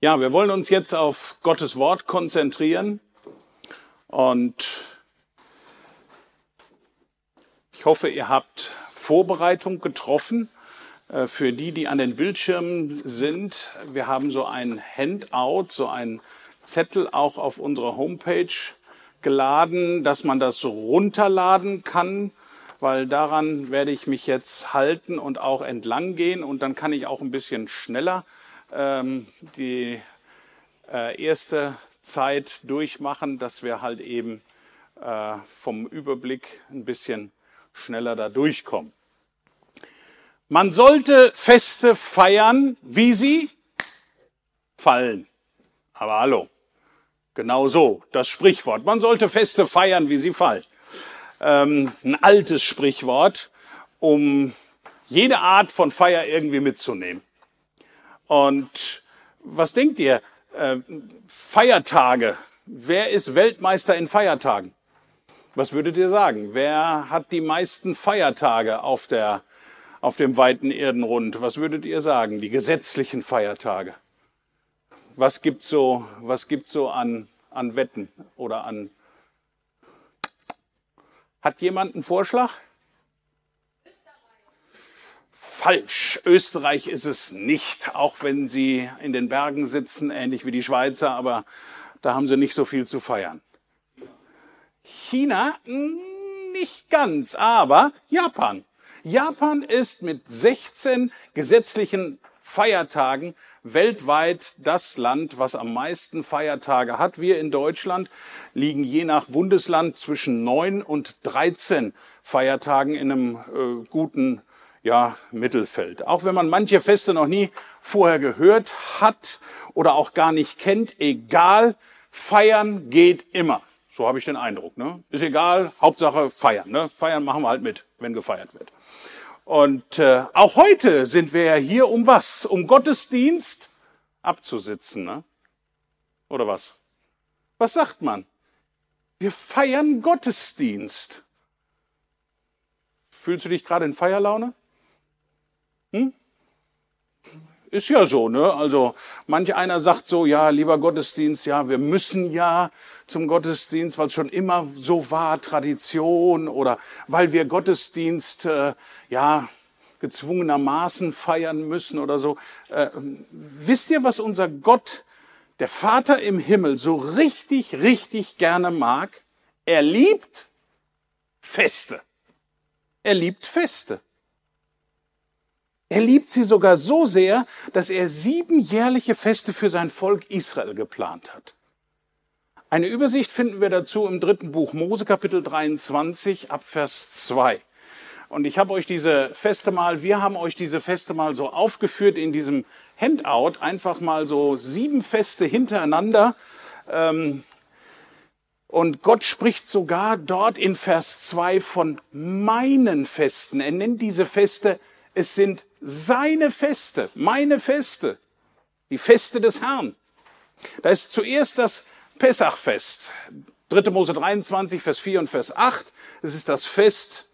Ja, wir wollen uns jetzt auf Gottes Wort konzentrieren und ich hoffe, ihr habt Vorbereitung getroffen äh, für die, die an den Bildschirmen sind. Wir haben so ein Handout, so ein Zettel auch auf unsere Homepage geladen, dass man das runterladen kann, weil daran werde ich mich jetzt halten und auch entlang gehen und dann kann ich auch ein bisschen schneller die äh, erste Zeit durchmachen, dass wir halt eben äh, vom Überblick ein bisschen schneller da durchkommen. Man sollte Feste feiern, wie sie fallen. Aber hallo, genau so, das Sprichwort. Man sollte Feste feiern, wie sie fallen. Ähm, ein altes Sprichwort, um jede Art von Feier irgendwie mitzunehmen. Und was denkt ihr? Äh, Feiertage. Wer ist Weltmeister in Feiertagen? Was würdet ihr sagen? Wer hat die meisten Feiertage auf, der, auf dem weiten Erdenrund? Was würdet ihr sagen? Die gesetzlichen Feiertage. Was gibt's so, was gibt's so an, an Wetten oder an? Hat jemand einen Vorschlag? Falsch. Österreich ist es nicht, auch wenn sie in den Bergen sitzen, ähnlich wie die Schweizer, aber da haben sie nicht so viel zu feiern. China nicht ganz, aber Japan. Japan ist mit 16 gesetzlichen Feiertagen weltweit das Land, was am meisten Feiertage hat. Wir in Deutschland liegen je nach Bundesland zwischen neun und 13 Feiertagen in einem äh, guten ja, Mittelfeld. Auch wenn man manche Feste noch nie vorher gehört hat oder auch gar nicht kennt, egal, feiern geht immer. So habe ich den Eindruck. Ne? Ist egal, Hauptsache feiern. Ne? Feiern machen wir halt mit, wenn gefeiert wird. Und äh, auch heute sind wir ja hier, um was? Um Gottesdienst abzusitzen. Ne? Oder was? Was sagt man? Wir feiern Gottesdienst. Fühlst du dich gerade in Feierlaune? Hm? Ist ja so, ne? Also manch einer sagt so, ja, lieber Gottesdienst, ja, wir müssen ja zum Gottesdienst, weil es schon immer so war, Tradition oder weil wir Gottesdienst, äh, ja, gezwungenermaßen feiern müssen oder so. Äh, wisst ihr, was unser Gott, der Vater im Himmel, so richtig, richtig gerne mag? Er liebt Feste. Er liebt Feste. Er liebt sie sogar so sehr, dass er sieben jährliche Feste für sein Volk Israel geplant hat. Eine Übersicht finden wir dazu im dritten Buch Mose Kapitel 23 ab Vers 2. Und ich habe euch diese Feste mal, wir haben euch diese Feste mal so aufgeführt in diesem Handout, einfach mal so sieben Feste hintereinander. Ähm, und Gott spricht sogar dort in Vers 2 von meinen Festen. Er nennt diese Feste, es sind seine Feste, meine Feste, die Feste des Herrn. Da ist zuerst das Pessachfest. 3. Mose 23, Vers 4 und Vers 8. Es ist das Fest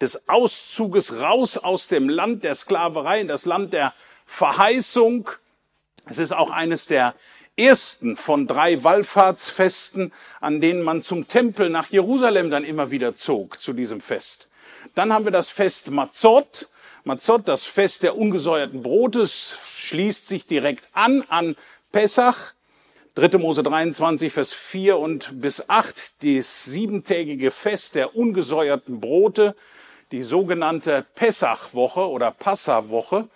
des Auszuges raus aus dem Land der Sklaverei in das Land der Verheißung. Es ist auch eines der ersten von drei Wallfahrtsfesten, an denen man zum Tempel nach Jerusalem dann immer wieder zog zu diesem Fest. Dann haben wir das Fest Mazzot. Matzot, das Fest der ungesäuerten Brotes, schließt sich direkt an an Pessach. 3. Mose 23, Vers 4 und bis 8, das siebentägige Fest der ungesäuerten Brote, die sogenannte Pessachwoche oder Passawoche.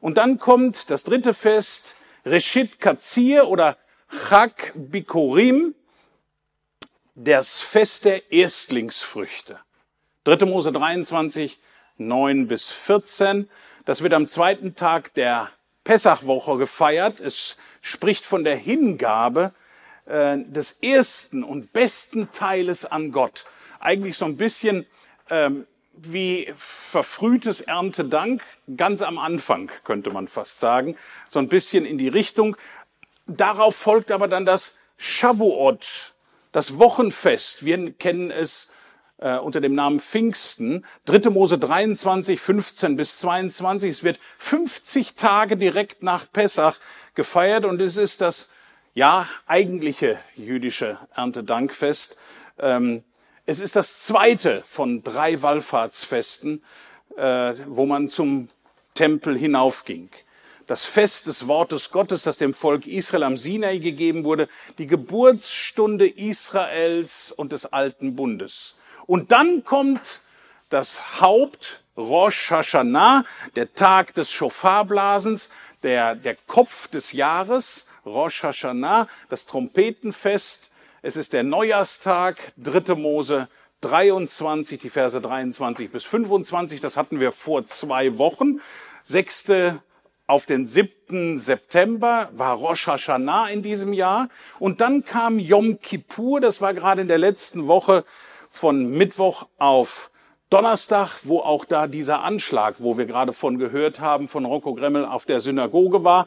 Und dann kommt das dritte Fest, Reshit Katzir oder Chag Bikorim, das Fest der Erstlingsfrüchte. 3. Mose 23, 9 bis 14. Das wird am zweiten Tag der Pessachwoche gefeiert. Es spricht von der Hingabe äh, des ersten und besten Teiles an Gott. Eigentlich so ein bisschen ähm, wie verfrühtes Erntedank, ganz am Anfang könnte man fast sagen, so ein bisschen in die Richtung. Darauf folgt aber dann das Shavuot, das Wochenfest. Wir kennen es äh, unter dem Namen Pfingsten. 3. Mose 23, 15 bis 22. Es wird 50 Tage direkt nach Pessach gefeiert und es ist das ja eigentliche jüdische Erntedankfest. Ähm, es ist das zweite von drei Wallfahrtsfesten, äh, wo man zum Tempel hinaufging. Das Fest des Wortes Gottes, das dem Volk Israel am Sinai gegeben wurde, die Geburtsstunde Israels und des alten Bundes. Und dann kommt das Haupt Rosh Hashanah, der Tag des Schofarblasens, der, der Kopf des Jahres, Rosh Hashanah, das Trompetenfest. Es ist der Neujahrstag, dritte Mose 23, die Verse 23 bis 25. Das hatten wir vor zwei Wochen. Sechste auf den 7. September war Rosh Hashanah in diesem Jahr. Und dann kam Yom Kippur, das war gerade in der letzten Woche von Mittwoch auf Donnerstag, wo auch da dieser Anschlag, wo wir gerade von gehört haben, von Rocco Gremmel auf der Synagoge war.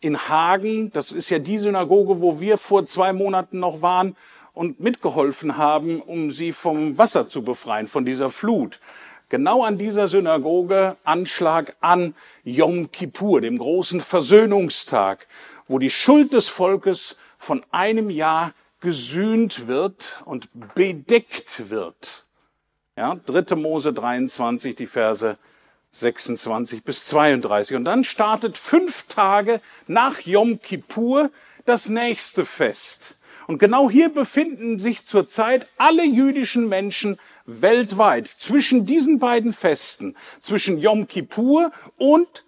In Hagen, das ist ja die Synagoge, wo wir vor zwei Monaten noch waren und mitgeholfen haben, um sie vom Wasser zu befreien, von dieser Flut. Genau an dieser Synagoge Anschlag an Yom Kippur, dem großen Versöhnungstag, wo die Schuld des Volkes von einem Jahr gesühnt wird und bedeckt wird. Ja, 3. Mose 23, die Verse 26 bis 32. Und dann startet fünf Tage nach Yom Kippur das nächste Fest. Und genau hier befinden sich zurzeit alle jüdischen Menschen weltweit zwischen diesen beiden Festen, zwischen Yom Kippur und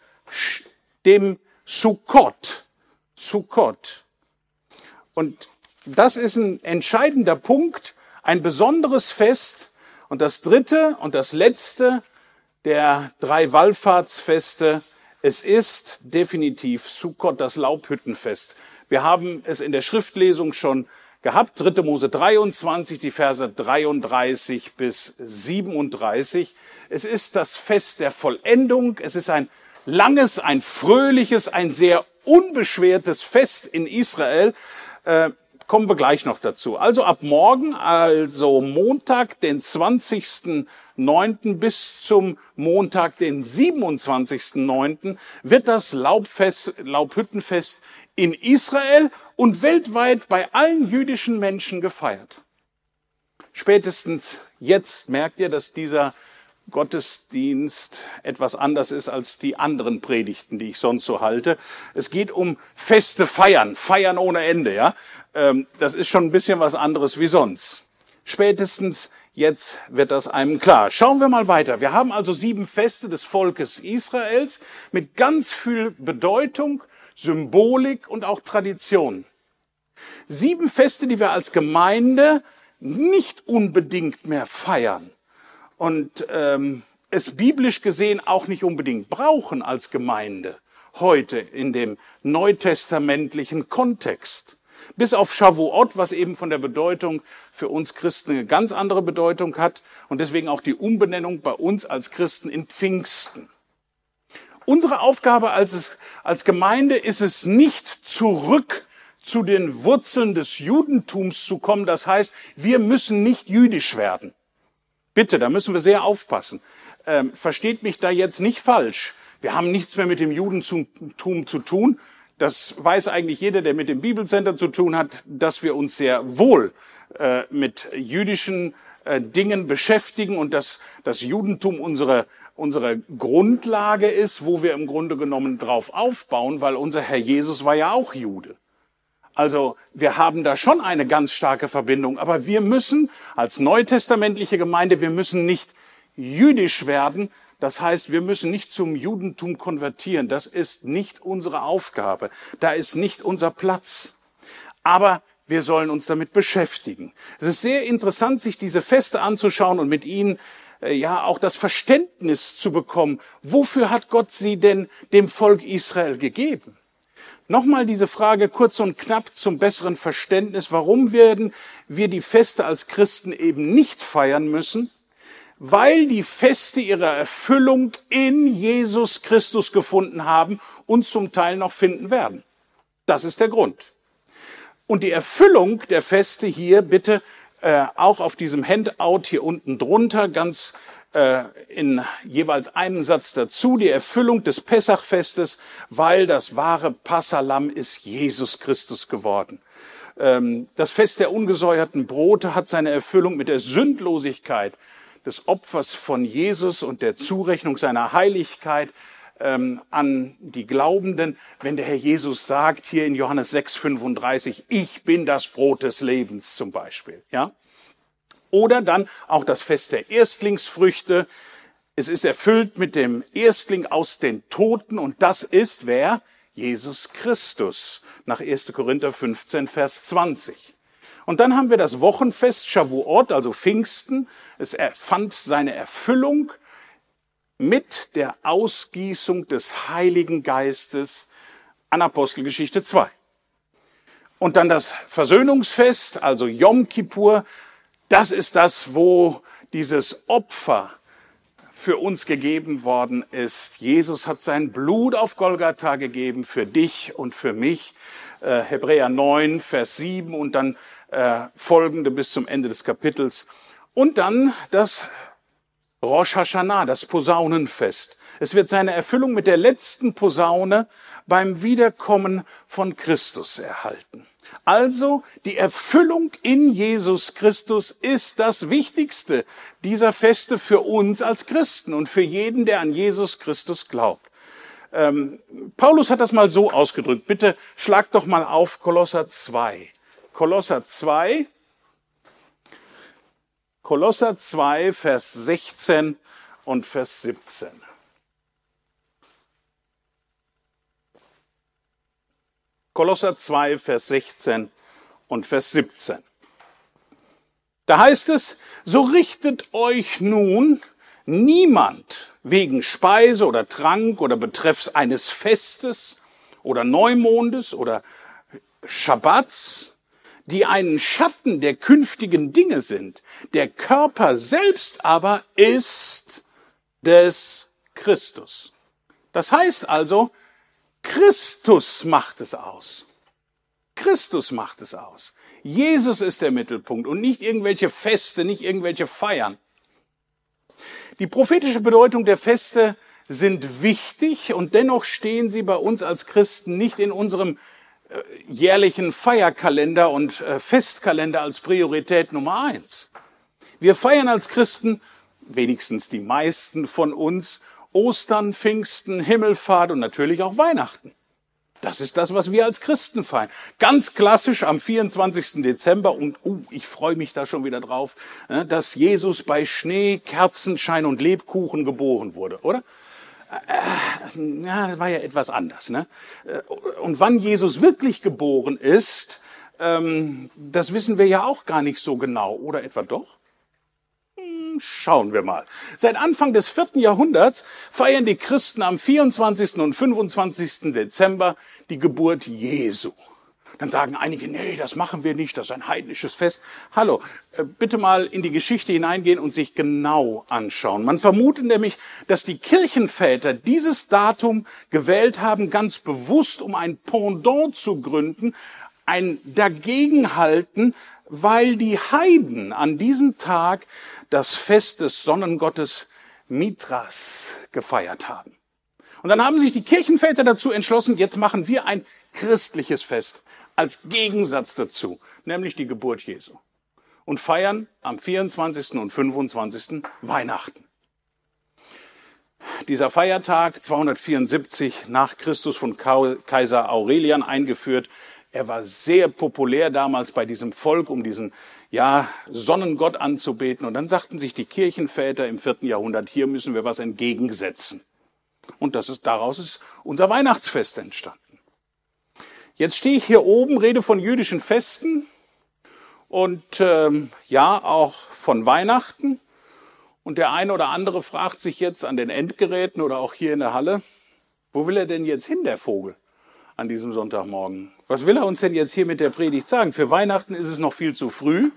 dem Sukkot. Sukkot. Und das ist ein entscheidender Punkt, ein besonderes Fest. Und das dritte und das letzte der drei Wallfahrtsfeste, es ist definitiv Sukkot, das Laubhüttenfest. Wir haben es in der Schriftlesung schon gehabt, 3. Mose 23, die Verse 33 bis 37. Es ist das Fest der Vollendung. Es ist ein langes, ein fröhliches, ein sehr unbeschwertes Fest in Israel. Kommen wir gleich noch dazu. Also ab morgen, also Montag, den 20.09. bis zum Montag, den 27.09. wird das Laubfest, Laubhüttenfest in Israel und weltweit bei allen jüdischen Menschen gefeiert. Spätestens jetzt merkt ihr, dass dieser Gottesdienst etwas anders ist als die anderen Predigten, die ich sonst so halte. Es geht um feste Feiern, Feiern ohne Ende, ja. Ähm, das ist schon ein bisschen was anderes wie sonst. Spätestens jetzt wird das einem klar. Schauen wir mal weiter. Wir haben also sieben Feste des Volkes Israels mit ganz viel Bedeutung, Symbolik und auch Tradition. Sieben Feste, die wir als Gemeinde nicht unbedingt mehr feiern und ähm, es biblisch gesehen auch nicht unbedingt brauchen als Gemeinde heute in dem neutestamentlichen Kontext. Bis auf Shavuot, was eben von der Bedeutung für uns Christen eine ganz andere Bedeutung hat und deswegen auch die Umbenennung bei uns als Christen in Pfingsten. Unsere Aufgabe als, als Gemeinde ist es nicht zurück zu den Wurzeln des Judentums zu kommen. Das heißt, wir müssen nicht jüdisch werden. Bitte, da müssen wir sehr aufpassen. Ähm, versteht mich da jetzt nicht falsch. Wir haben nichts mehr mit dem Judentum zu tun. Das weiß eigentlich jeder, der mit dem Bibelcenter zu tun hat, dass wir uns sehr wohl äh, mit jüdischen äh, Dingen beschäftigen und dass das Judentum unsere unsere Grundlage ist, wo wir im Grunde genommen drauf aufbauen, weil unser Herr Jesus war ja auch Jude. Also wir haben da schon eine ganz starke Verbindung, aber wir müssen als neutestamentliche Gemeinde, wir müssen nicht jüdisch werden, das heißt, wir müssen nicht zum Judentum konvertieren, das ist nicht unsere Aufgabe, da ist nicht unser Platz. Aber wir sollen uns damit beschäftigen. Es ist sehr interessant, sich diese Feste anzuschauen und mit ihnen äh, ja auch das Verständnis zu bekommen, wofür hat Gott sie denn dem Volk Israel gegeben? Nochmal diese Frage kurz und knapp zum besseren Verständnis. Warum werden wir die Feste als Christen eben nicht feiern müssen? Weil die Feste ihre Erfüllung in Jesus Christus gefunden haben und zum Teil noch finden werden. Das ist der Grund. Und die Erfüllung der Feste hier bitte äh, auch auf diesem Handout hier unten drunter ganz äh, in jeweils einem Satz dazu, die Erfüllung des Pessachfestes, weil das wahre Passalam ist Jesus Christus geworden. Ähm, das Fest der ungesäuerten Brote hat seine Erfüllung mit der Sündlosigkeit des Opfers von Jesus und der Zurechnung seiner Heiligkeit ähm, an die Glaubenden, wenn der Herr Jesus sagt hier in Johannes 6, 35, ich bin das Brot des Lebens zum Beispiel, ja. Oder dann auch das Fest der Erstlingsfrüchte. Es ist erfüllt mit dem Erstling aus den Toten und das ist wer? Jesus Christus nach 1. Korinther 15, Vers 20. Und dann haben wir das Wochenfest Shavuot, also Pfingsten. Es fand seine Erfüllung mit der Ausgießung des Heiligen Geistes an Apostelgeschichte 2. Und dann das Versöhnungsfest, also Yom Kippur, das ist das, wo dieses Opfer für uns gegeben worden ist. Jesus hat sein Blut auf Golgatha gegeben für dich und für mich. Äh, Hebräer 9, Vers 7 und dann äh, folgende bis zum Ende des Kapitels. Und dann das Rosh Hashanah, das Posaunenfest. Es wird seine Erfüllung mit der letzten Posaune beim Wiederkommen von Christus erhalten. Also die Erfüllung in Jesus Christus ist das Wichtigste dieser Feste für uns als Christen und für jeden, der an Jesus Christus glaubt. Ähm, Paulus hat das mal so ausgedrückt. Bitte schlag doch mal auf Kolosser 2. Kolosser 2, Kolosser 2, Vers 16 und Vers 17. Kolosser 2, Vers 16 und Vers 17. Da heißt es, so richtet euch nun niemand wegen Speise oder Trank oder betreffs eines Festes oder Neumondes oder Schabbats, die einen Schatten der künftigen Dinge sind. Der Körper selbst aber ist des Christus. Das heißt also, Christus macht es aus. Christus macht es aus. Jesus ist der Mittelpunkt und nicht irgendwelche Feste, nicht irgendwelche Feiern. Die prophetische Bedeutung der Feste sind wichtig und dennoch stehen sie bei uns als Christen nicht in unserem äh, jährlichen Feierkalender und äh, Festkalender als Priorität Nummer eins. Wir feiern als Christen, wenigstens die meisten von uns, Ostern, Pfingsten, Himmelfahrt und natürlich auch Weihnachten. Das ist das, was wir als Christen feiern. Ganz klassisch am 24. Dezember und uh, ich freue mich da schon wieder drauf, äh, dass Jesus bei Schnee, Kerzenschein und Lebkuchen geboren wurde, oder? Äh, ja, das war ja etwas anders. Ne? Äh, und wann Jesus wirklich geboren ist, ähm, das wissen wir ja auch gar nicht so genau, oder etwa doch? Schauen wir mal. Seit Anfang des vierten Jahrhunderts feiern die Christen am 24. und 25. Dezember die Geburt Jesu. Dann sagen einige, nee, das machen wir nicht, das ist ein heidnisches Fest. Hallo, äh, bitte mal in die Geschichte hineingehen und sich genau anschauen. Man vermutet nämlich, dass die Kirchenväter dieses Datum gewählt haben, ganz bewusst, um ein Pendant zu gründen, ein Dagegenhalten, weil die Heiden an diesem Tag das Fest des Sonnengottes Mithras gefeiert haben. Und dann haben sich die Kirchenväter dazu entschlossen, jetzt machen wir ein christliches Fest als Gegensatz dazu, nämlich die Geburt Jesu. Und feiern am 24. und 25. Weihnachten. Dieser Feiertag 274 nach Christus von Kaiser Aurelian eingeführt. Er war sehr populär damals bei diesem Volk, um diesen ja, Sonnengott anzubeten. Und dann sagten sich die Kirchenväter im vierten Jahrhundert, hier müssen wir was entgegensetzen. Und das ist, daraus ist unser Weihnachtsfest entstanden. Jetzt stehe ich hier oben, rede von jüdischen Festen und ähm, ja auch von Weihnachten. Und der eine oder andere fragt sich jetzt an den Endgeräten oder auch hier in der Halle, wo will er denn jetzt hin, der Vogel, an diesem Sonntagmorgen? Was will er uns denn jetzt hier mit der Predigt sagen? Für Weihnachten ist es noch viel zu früh.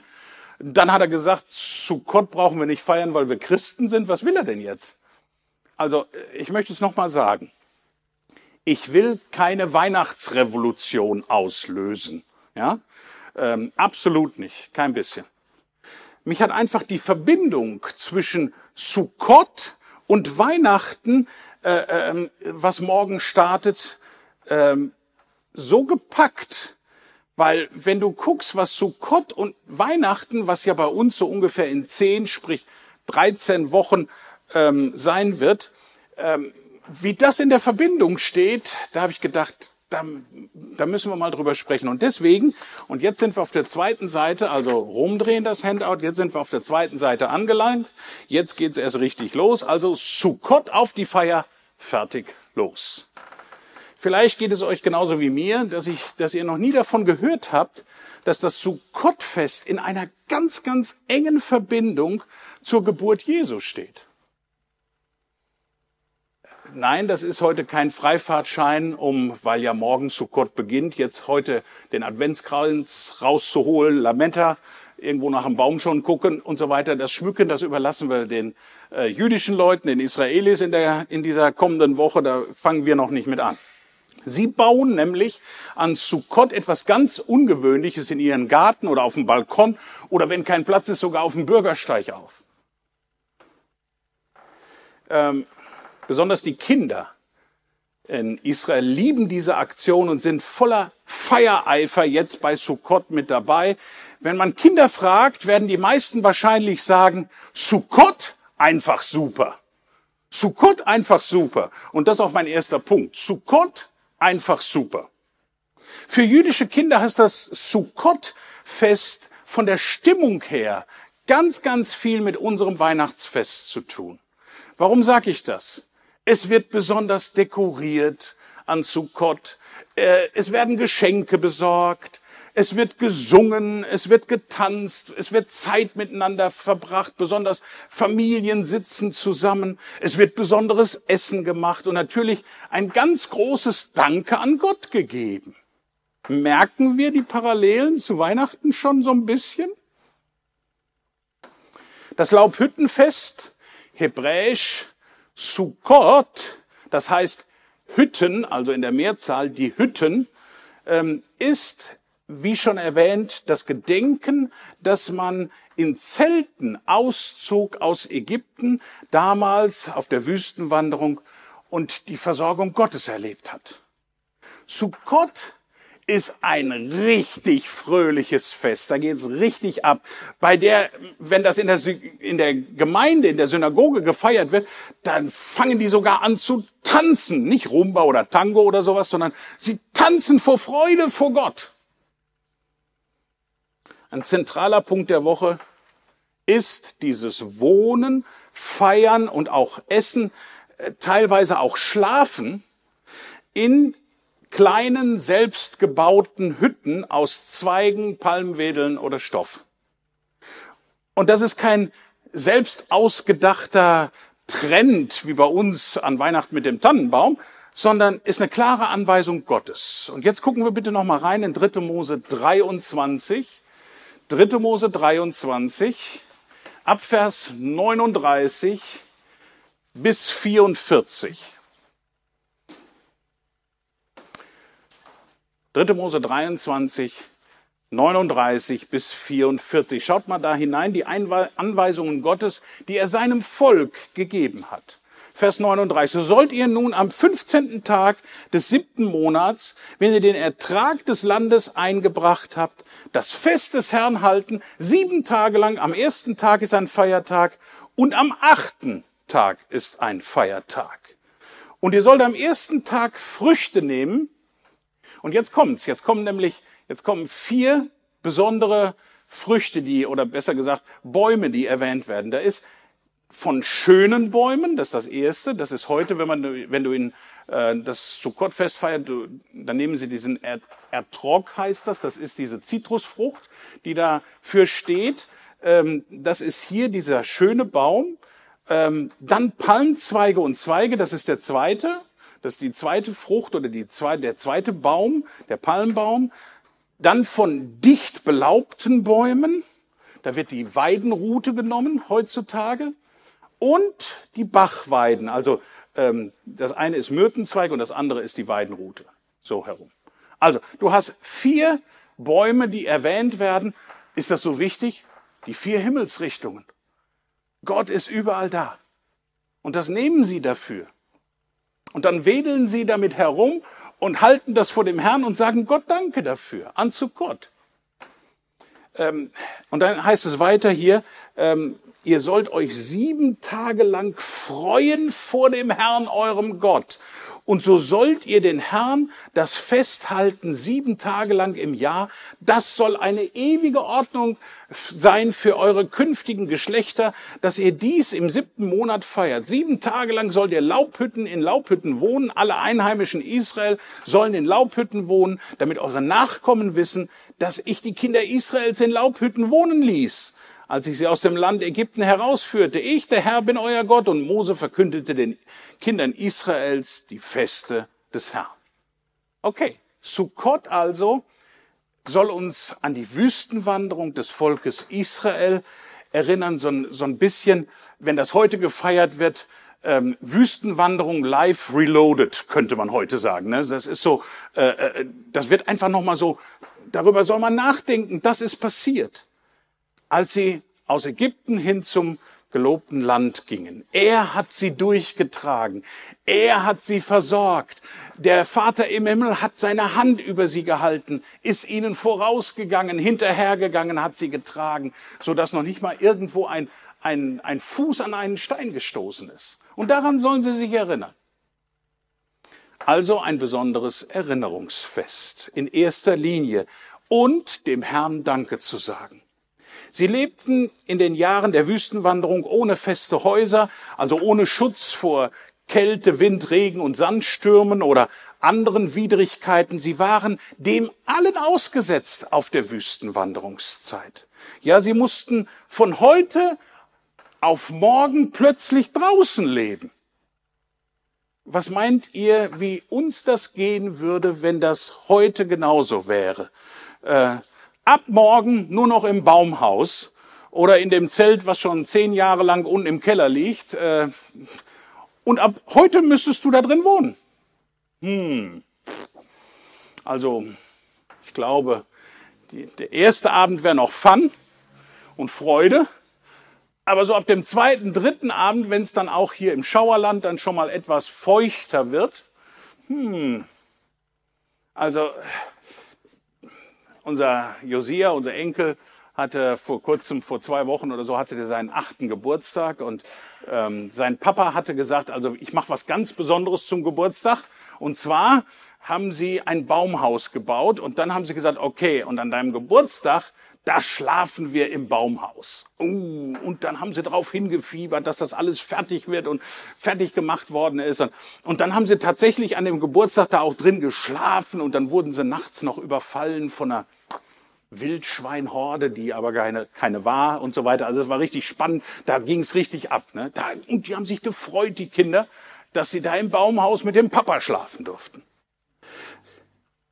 Dann hat er gesagt, zu Gott brauchen wir nicht feiern, weil wir Christen sind. Was will er denn jetzt? Also, ich möchte es nochmal sagen. Ich will keine Weihnachtsrevolution auslösen. Ja? Ähm, absolut nicht. Kein bisschen. mich hat einfach die Verbindung zwischen Sukkot und Weihnachten, äh, äh, was morgen startet, äh, so gepackt, weil wenn du guckst, was Sukkot und Weihnachten, was ja bei uns so ungefähr in zehn, sprich 13 Wochen ähm, sein wird, ähm, wie das in der Verbindung steht, da habe ich gedacht, da, da müssen wir mal drüber sprechen. Und deswegen, und jetzt sind wir auf der zweiten Seite, also rumdrehen das Handout, jetzt sind wir auf der zweiten Seite angelangt. Jetzt geht's erst richtig los. Also Sukkot auf die Feier, fertig, los. Vielleicht geht es euch genauso wie mir, dass, ich, dass ihr noch nie davon gehört habt, dass das Sukkot-Fest in einer ganz, ganz engen Verbindung zur Geburt Jesu steht. Nein, das ist heute kein Freifahrtschein, um, weil ja morgen Sukkot beginnt, jetzt heute den Adventskranz rauszuholen, Lametta, irgendwo nach dem Baum schon gucken und so weiter. Das Schmücken, das überlassen wir den äh, jüdischen Leuten, den Israelis in, der, in dieser kommenden Woche. Da fangen wir noch nicht mit an. Sie bauen nämlich an Sukkot etwas ganz Ungewöhnliches in ihren Garten oder auf dem Balkon oder wenn kein Platz ist, sogar auf dem Bürgersteig auf. Ähm, Besonders die Kinder in Israel lieben diese Aktion und sind voller Feiereifer jetzt bei Sukkot mit dabei. Wenn man Kinder fragt, werden die meisten wahrscheinlich sagen, Sukkot einfach super. Sukkot einfach super. Und das ist auch mein erster Punkt. Sukkot einfach super. Für jüdische Kinder heißt das Sukkot-Fest von der Stimmung her ganz, ganz viel mit unserem Weihnachtsfest zu tun. Warum sage ich das? Es wird besonders dekoriert an Sukkot. Äh, es werden Geschenke besorgt. Es wird gesungen, es wird getanzt, es wird Zeit miteinander verbracht, besonders Familien sitzen zusammen, es wird besonderes Essen gemacht und natürlich ein ganz großes Danke an Gott gegeben. Merken wir die Parallelen zu Weihnachten schon so ein bisschen? Das Laubhüttenfest, hebräisch Sukkot, das heißt Hütten, also in der Mehrzahl die Hütten, ähm, ist, wie schon erwähnt, das Gedenken, dass man in Zelten auszog aus Ägypten, damals auf der Wüstenwanderung und die Versorgung Gottes erlebt hat. Sukkot ist ein richtig fröhliches Fest. Da geht's richtig ab. Bei der, wenn das in der, in der Gemeinde, in der Synagoge gefeiert wird, dann fangen die sogar an zu tanzen. Nicht Rumba oder Tango oder sowas, sondern sie tanzen vor Freude vor Gott. Ein zentraler Punkt der Woche ist dieses Wohnen, Feiern und auch Essen, äh, teilweise auch Schlafen in kleinen, selbstgebauten Hütten aus Zweigen, Palmwedeln oder Stoff. Und das ist kein selbst ausgedachter Trend wie bei uns an Weihnachten mit dem Tannenbaum, sondern ist eine klare Anweisung Gottes. Und jetzt gucken wir bitte noch mal rein in 3. Mose 23. 3. Mose 23, Abvers 39 bis 44. 3. Mose 23, 39 bis 44. Schaut mal da hinein, die Anweisungen Gottes, die er seinem Volk gegeben hat. Vers 39. So sollt ihr nun am 15. Tag des siebten Monats, wenn ihr den Ertrag des Landes eingebracht habt, das Fest des Herrn halten, sieben Tage lang. Am ersten Tag ist ein Feiertag und am achten Tag ist ein Feiertag. Und ihr sollt am ersten Tag Früchte nehmen, und jetzt kommt's. Jetzt kommen nämlich, jetzt kommen vier besondere Früchte, die, oder besser gesagt, Bäume, die erwähnt werden. Da ist von schönen Bäumen, das ist das erste. Das ist heute, wenn man, wenn du in äh, das Sukkot-Fest feiert, du, dann nehmen sie diesen er Ertrog, heißt das. Das ist diese Zitrusfrucht, die dafür steht. Ähm, das ist hier dieser schöne Baum. Ähm, dann Palmzweige und Zweige, das ist der zweite. Das ist die zweite Frucht oder die zweite, der zweite Baum, der Palmbaum. Dann von dicht belaubten Bäumen. Da wird die Weidenrute genommen heutzutage. Und die Bachweiden. Also ähm, das eine ist Myrtenzweig und das andere ist die Weidenrute. So herum. Also du hast vier Bäume, die erwähnt werden. Ist das so wichtig? die vier Himmelsrichtungen. Gott ist überall da. Und das nehmen sie dafür. Und dann wedeln sie damit herum und halten das vor dem Herrn und sagen Gott danke dafür, an zu Gott. Ähm, und dann heißt es weiter hier, ähm, ihr sollt euch sieben Tage lang freuen vor dem Herrn, eurem Gott. Und so sollt ihr den Herrn das festhalten sieben Tage lang im Jahr. Das soll eine ewige Ordnung sein für eure künftigen Geschlechter, dass ihr dies im siebten Monat feiert. Sieben Tage lang sollt ihr Laubhütten in Laubhütten wohnen. Alle Einheimischen Israel sollen in Laubhütten wohnen, damit eure Nachkommen wissen, dass ich die Kinder Israels in Laubhütten wohnen ließ als ich sie aus dem Land Ägypten herausführte. Ich, der Herr, bin euer Gott. Und Mose verkündete den Kindern Israels die Feste des Herrn. Okay, Sukkot also soll uns an die Wüstenwanderung des Volkes Israel erinnern, so ein, so ein bisschen, wenn das heute gefeiert wird, ähm, Wüstenwanderung live reloaded, könnte man heute sagen. Ne? Das ist so, äh, äh das wird einfach nochmal so, darüber soll man nachdenken, das ist passiert, als sie aus Ägypten hin zum gelobten Land gingen. Er hat sie durchgetragen. Er hat sie versorgt. Der Vater im Himmel hat seine Hand über sie gehalten, ist ihnen vorausgegangen, hinterhergegangen, hat sie getragen, so dass noch nicht mal irgendwo ein, ein, ein Fuß an einen Stein gestoßen ist. Und daran sollen sie sich erinnern. Also ein besonderes Erinnerungsfest in erster Linie und dem Herrn Danke zu sagen. Sie lebten in den Jahren der Wüstenwanderung ohne feste Häuser, also ohne Schutz vor Kälte, Wind, Regen und Sandstürmen oder anderen Widrigkeiten. Sie waren dem allen ausgesetzt auf der Wüstenwanderungszeit. Ja, sie mussten von heute auf morgen plötzlich draußen leben. Was meint ihr, wie uns das gehen würde, wenn das heute genauso wäre? Äh, ab morgen nur noch im Baumhaus oder in dem Zelt, was schon zehn Jahre lang unten im Keller liegt. Äh, und ab heute müsstest du da drin wohnen. Hm. Also, ich glaube, die, der erste Abend wäre noch Fun und Freude. Aber so ab dem zweiten, dritten Abend, wenn es dann auch hier im Schauerland dann schon mal etwas feuchter wird, hm, also unser Josia, unser Enkel, hatte vor kurzem, vor zwei Wochen oder so, hatte er seinen achten Geburtstag und ähm, sein Papa hatte gesagt, also ich mache was ganz Besonderes zum Geburtstag und zwar haben sie ein Baumhaus gebaut und dann haben sie gesagt, okay, und an deinem Geburtstag da schlafen wir im Baumhaus. Uh, und dann haben sie darauf hingefiebert, dass das alles fertig wird und fertig gemacht worden ist. Und dann haben sie tatsächlich an dem Geburtstag da auch drin geschlafen und dann wurden sie nachts noch überfallen von einer Wildschweinhorde, die aber keine, keine war und so weiter. Also es war richtig spannend, da ging es richtig ab. Ne? Da, und die haben sich gefreut, die Kinder, dass sie da im Baumhaus mit dem Papa schlafen durften.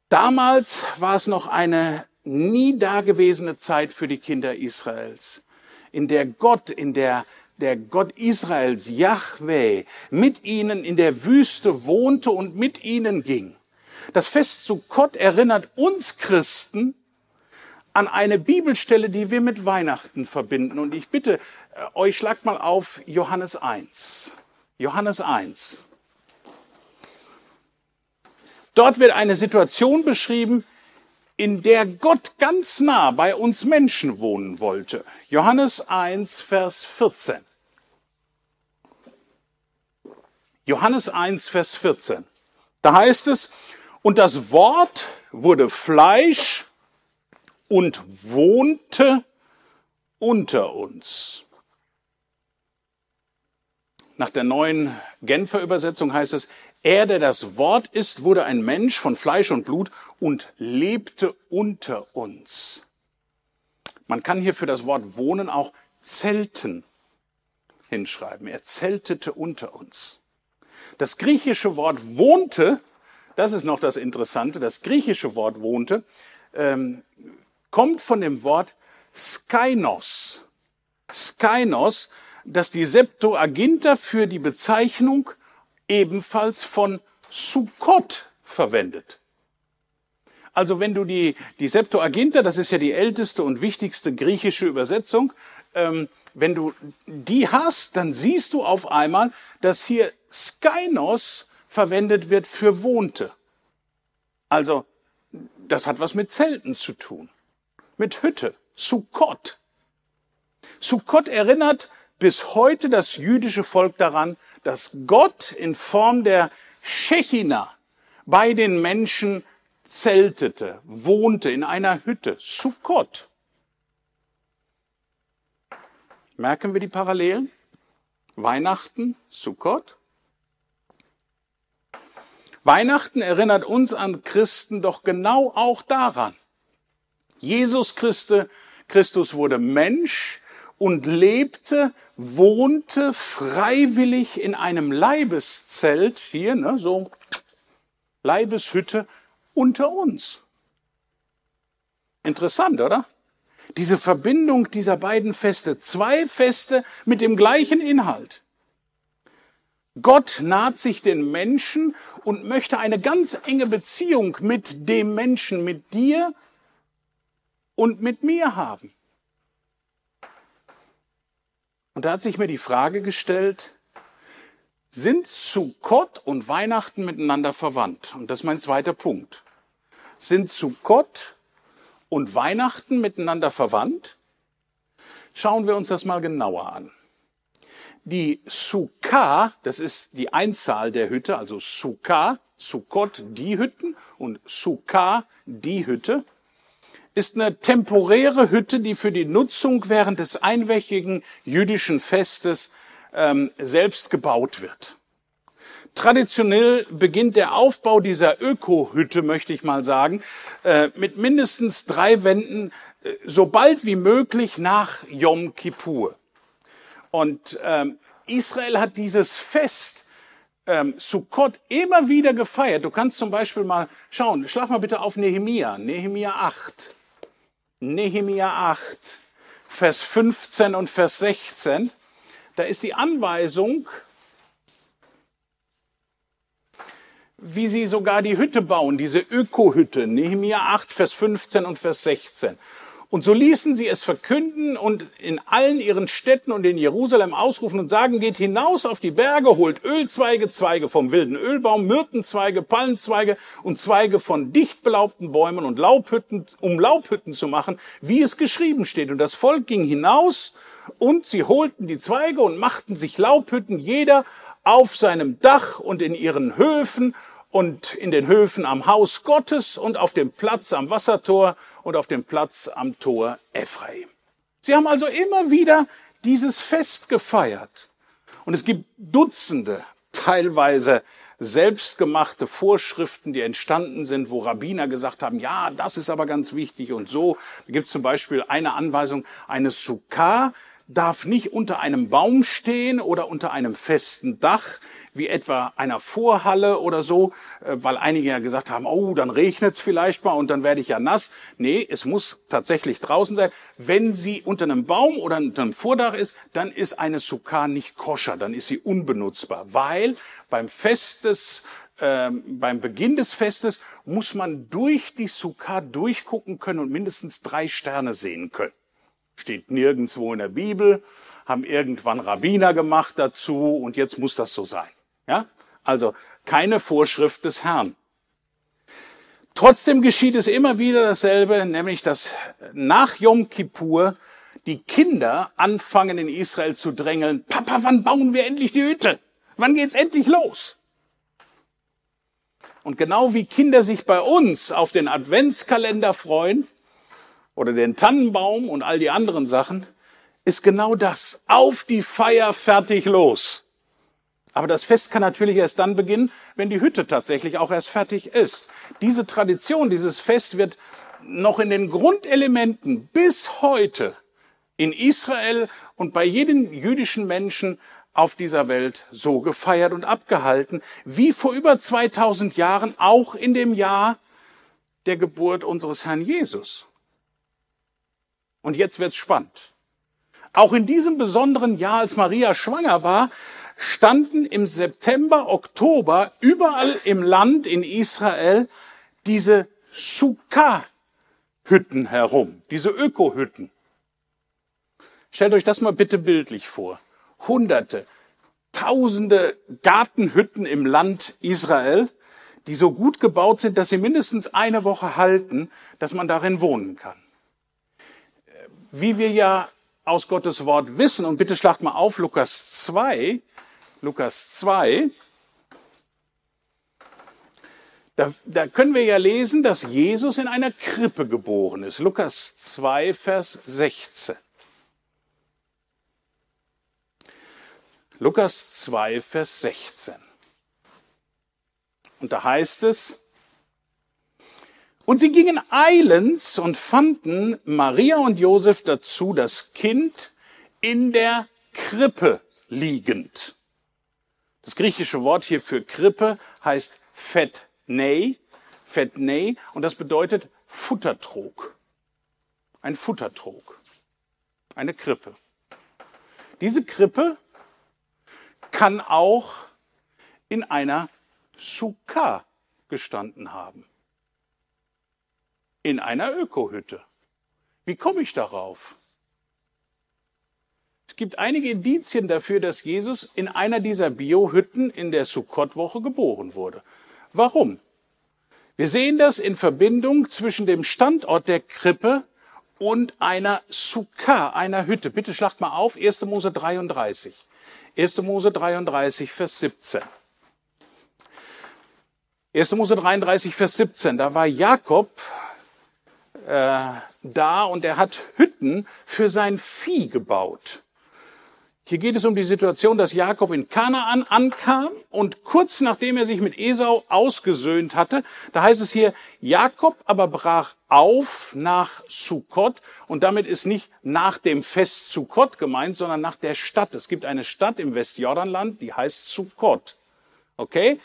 Damals war es noch eine nie dagewesene Zeit für die Kinder Israels, in der Gott, in der der Gott Israels, Yahweh, mit ihnen in der Wüste wohnte und mit ihnen ging. Das Fest zu Gott erinnert uns Christen an eine Bibelstelle, die wir mit Weihnachten verbinden. Und ich bitte äh, euch, schlagt mal auf Johannes 1. Johannes 1. Dort wird eine Situation beschrieben, in der Gott ganz nah bei uns Menschen wohnen wollte. Johannes 1, Vers 14. Johannes 1, Vers 14. Da heißt es, und das Wort wurde Fleisch und wohnte unter uns. Nach der neuen Genfer Übersetzung heißt es, er, der das Wort ist, wurde ein Mensch von Fleisch und Blut und lebte unter uns. Man kann hier für das Wort wohnen auch zelten hinschreiben. Er zeltete unter uns. Das griechische Wort wohnte, das ist noch das Interessante, das griechische Wort wohnte, ähm, kommt von dem Wort Skynos. Skynos, das die Septuaginta für die Bezeichnung ebenfalls von Sukkot verwendet. Also wenn du die, die Septuaginta, das ist ja die älteste und wichtigste griechische Übersetzung, ähm, wenn du die hast, dann siehst du auf einmal, dass hier Skynos verwendet wird für wohnte. Also das hat was mit Zelten zu tun, mit Hütte, Sukkot. Sukkot erinnert bis heute das jüdische Volk daran, dass Gott in Form der Shechina bei den Menschen zeltete, wohnte in einer Hütte, Sukkot. Merken wir die Parallelen? Weihnachten, Sukkot. Weihnachten erinnert uns an Christen doch genau auch daran. Jesus Christe, Christus wurde Mensch und lebte, wohnte freiwillig in einem Leibeszelt hier, ne, so Leibeshütte unter uns. Interessant, oder? Diese Verbindung dieser beiden Feste, zwei Feste mit dem gleichen Inhalt. Gott naht sich den Menschen und möchte eine ganz enge Beziehung mit dem Menschen, mit dir und mit mir haben. Und da hat sich mir die Frage gestellt, sind Sukkot und Weihnachten miteinander verwandt? Und das ist mein zweiter Punkt. Sind Sukkot und Weihnachten miteinander verwandt? Schauen wir uns das mal genauer an. Die Sukkah, das ist die Einzahl der Hütte, also Sukkah, Sukkot, die Hütten und Sukkah, die Hütte, ist eine temporäre Hütte, die für die Nutzung während des einwöchigen jüdischen Festes ähm, selbst gebaut wird. Traditionell beginnt der Aufbau dieser Ökohütte, möchte ich mal sagen, äh, mit mindestens drei Wänden, äh, so bald wie möglich nach Yom Kippur. Und ähm, Israel hat dieses Fest ähm, Sukkot immer wieder gefeiert. Du kannst zum Beispiel mal schauen, schlag mal bitte auf Nehemia, Nehemia 8. Nehemia 8, Vers 15 und Vers 16. Da ist die Anweisung, wie sie sogar die Hütte bauen, diese Ökohütte. Nehemia 8, Vers 15 und Vers 16. Und so ließen sie es verkünden und in allen ihren Städten und in Jerusalem ausrufen und sagen, geht hinaus auf die Berge, holt Ölzweige, Zweige vom wilden Ölbaum, Myrtenzweige, Palmzweige und Zweige von dicht belaubten Bäumen und Laubhütten, um Laubhütten zu machen, wie es geschrieben steht. Und das Volk ging hinaus und sie holten die Zweige und machten sich Laubhütten, jeder auf seinem Dach und in ihren Höfen und in den Höfen am Haus Gottes und auf dem Platz am Wassertor und auf dem Platz am Tor Ephraim. Sie haben also immer wieder dieses Fest gefeiert. Und es gibt Dutzende, teilweise selbstgemachte Vorschriften, die entstanden sind, wo Rabbiner gesagt haben, ja, das ist aber ganz wichtig und so. Da gibt es zum Beispiel eine Anweisung, eine Sukkah darf nicht unter einem Baum stehen oder unter einem festen Dach, wie etwa einer Vorhalle oder so, äh, weil einige ja gesagt haben, oh, dann regnet es vielleicht mal und dann werde ich ja nass. Nee, es muss tatsächlich draußen sein. Wenn sie unter einem Baum oder unter einem Vordach ist, dann ist eine Sukkah nicht koscher, dann ist sie unbenutzbar, weil beim Fest des ähm, beim Beginn des Festes muss man durch die Sukkah durchgucken können und mindestens drei Sterne sehen können. Steht nirgendwo in der Bibel, haben irgendwann Rabbiner gemacht dazu und jetzt muss das so sein. Ja? Also keine Vorschrift des Herrn. Trotzdem geschieht es immer wieder dasselbe, nämlich dass nach Yom Kippur die Kinder anfangen in Israel zu drängeln, Papa, wann bauen wir endlich die Hütte? Wann geht's endlich los? Und genau wie Kinder sich bei uns auf den Adventskalender freuen oder den Tannenbaum und all die anderen Sachen, ist genau das. Auf die Feier fertig los. Aber das Fest kann natürlich erst dann beginnen, wenn die Hütte tatsächlich auch erst fertig ist. Diese Tradition, dieses Fest wird noch in den Grundelementen bis heute in Israel und bei jedem jüdischen Menschen auf dieser Welt so gefeiert und abgehalten, wie vor über 2000 Jahren auch in dem Jahr der Geburt unseres Herrn Jesus. Und jetzt wird's spannend. Auch in diesem besonderen Jahr, als Maria schwanger war, standen im September, Oktober überall im Land in Israel diese Sukkah-Hütten herum, diese Öko-Hütten. Stellt euch das mal bitte bildlich vor. Hunderte, tausende Gartenhütten im Land Israel, die so gut gebaut sind, dass sie mindestens eine Woche halten, dass man darin wohnen kann. Wie wir ja aus Gottes Wort wissen, und bitte schlagt mal auf Lukas 2, Lukas 2, da, da können wir ja lesen, dass Jesus in einer Krippe geboren ist. Lukas 2, Vers 16. Lukas 2, Vers 16. Und da heißt es, und sie gingen eilends und fanden Maria und Josef dazu das Kind in der Krippe liegend. Das griechische Wort hier für Krippe heißt Fetnei, Fetnei, und das bedeutet Futtertrog. Ein Futtertrog. Eine Krippe. Diese Krippe kann auch in einer Sukkah gestanden haben. In einer Ökohütte. Wie komme ich darauf? Es gibt einige Indizien dafür, dass Jesus in einer dieser Biohütten in der Sukkot-Woche geboren wurde. Warum? Wir sehen das in Verbindung zwischen dem Standort der Krippe und einer Sukkah, einer Hütte. Bitte schlagt mal auf, 1. Mose 33. 1. Mose 33, Vers 17. 1. Mose 33, Vers 17, da war Jakob äh, da und er hat Hütten für sein Vieh gebaut. Hier geht es um die Situation, dass Jakob in Kanaan ankam und kurz nachdem er sich mit Esau ausgesöhnt hatte, da heißt es hier, Jakob aber brach auf nach Sukkot und damit ist nicht nach dem Fest Sukkot gemeint, sondern nach der Stadt. Es gibt eine Stadt im Westjordanland, die heißt Sukkot. Okay?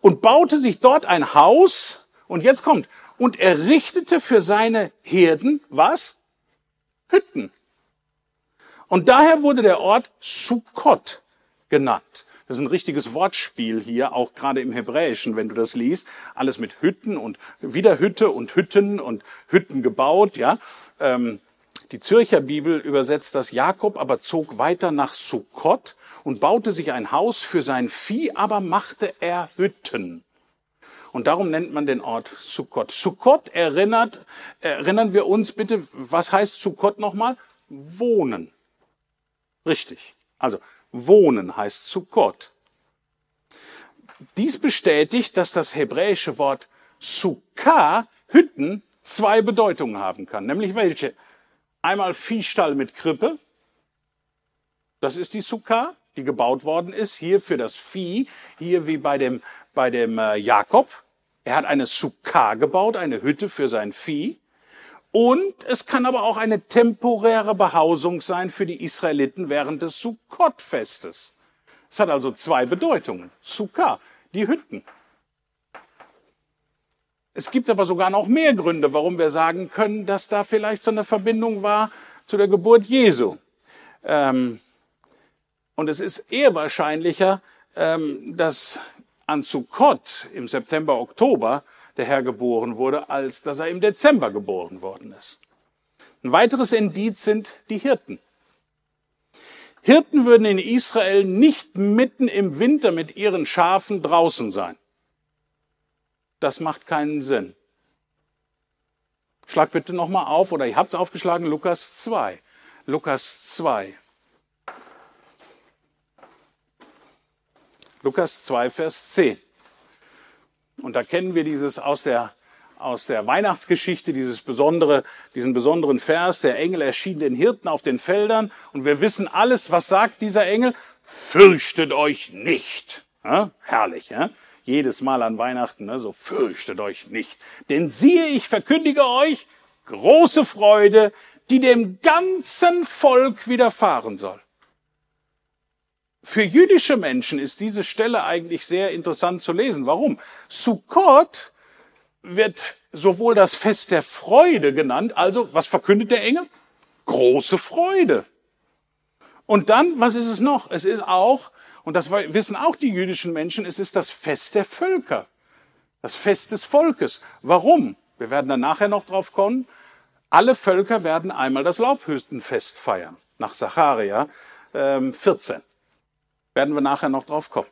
Und baute sich dort ein Haus und jetzt kommt, und er richtete für seine Herden was? Hütten. Und daher wurde der Ort Sukkot genannt. Das ist ein richtiges Wortspiel hier, auch gerade im Hebräischen, wenn du das liest. Alles mit Hütten und wieder Hütte und Hütten und Hütten gebaut, ja. Ähm, die Zürcher Bibel übersetzt das Jakob aber zog weiter nach Sukkot und baute sich ein Haus für sein Vieh, aber machte er Hütten. Und darum nennt man den Ort Sukkot. Sukkot erinnert, erinnern wir uns bitte, was heißt Sukkot nochmal? Wohnen. Richtig. Also wohnen heißt Sukkot. Dies bestätigt, dass das hebräische Wort Sukkah, Hütten, zwei Bedeutungen haben kann. Nämlich welche? Einmal Viehstall mit Krippe. Das ist die Sukkah, die gebaut worden ist, hier für das Vieh, hier wie bei dem, bei dem äh, Jakob. Er hat eine Sukkah gebaut, eine Hütte für sein Vieh. Und es kann aber auch eine temporäre Behausung sein für die Israeliten während des Sukkot-Festes. Es hat also zwei Bedeutungen. Sukkah, die Hütten. Es gibt aber sogar noch mehr Gründe, warum wir sagen können, dass da vielleicht so eine Verbindung war zu der Geburt Jesu. Ähm, und es ist eher wahrscheinlicher, ähm, dass an Sukkot im September, Oktober der Herr geboren wurde, als dass er im Dezember geboren worden ist. Ein weiteres Indiz sind die Hirten. Hirten würden in Israel nicht mitten im Winter mit ihren Schafen draußen sein. Das macht keinen Sinn. Schlag bitte nochmal auf, oder ich habe es aufgeschlagen, Lukas 2. Lukas 2. Lukas 2, Vers 10. Und da kennen wir dieses aus der, aus der Weihnachtsgeschichte, dieses besondere, diesen besonderen Vers, der Engel erschien den Hirten auf den Feldern und wir wissen alles, was sagt dieser Engel? Fürchtet euch nicht. Ja, herrlich, ja? Jedes Mal an Weihnachten, ne, so fürchtet euch nicht. Denn siehe, ich verkündige euch große Freude, die dem ganzen Volk widerfahren soll. Für jüdische Menschen ist diese Stelle eigentlich sehr interessant zu lesen. Warum? Sukkot wird sowohl das Fest der Freude genannt, also was verkündet der Engel? Große Freude. Und dann, was ist es noch? Es ist auch, und das wissen auch die jüdischen Menschen, es ist das Fest der Völker. Das Fest des Volkes. Warum? Wir werden dann nachher noch drauf kommen. Alle Völker werden einmal das Laubhüttenfest feiern. Nach Sacharia ähm, 14. Werden wir nachher noch drauf kommen.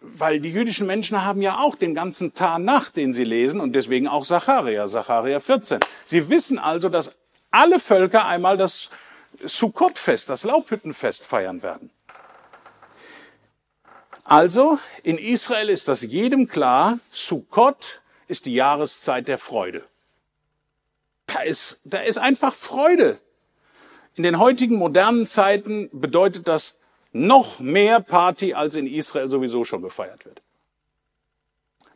Weil die jüdischen Menschen haben ja auch den ganzen Tag nach, den sie lesen und deswegen auch Sacharia, Sacharia 14. Sie wissen also, dass alle Völker einmal das Sukkot-Fest, das Laubhüttenfest feiern werden. Also, in Israel ist das jedem klar, Sukkot ist die Jahreszeit der Freude. Da ist, da ist einfach Freude. In den heutigen modernen Zeiten bedeutet das noch mehr Party, als in Israel sowieso schon gefeiert wird.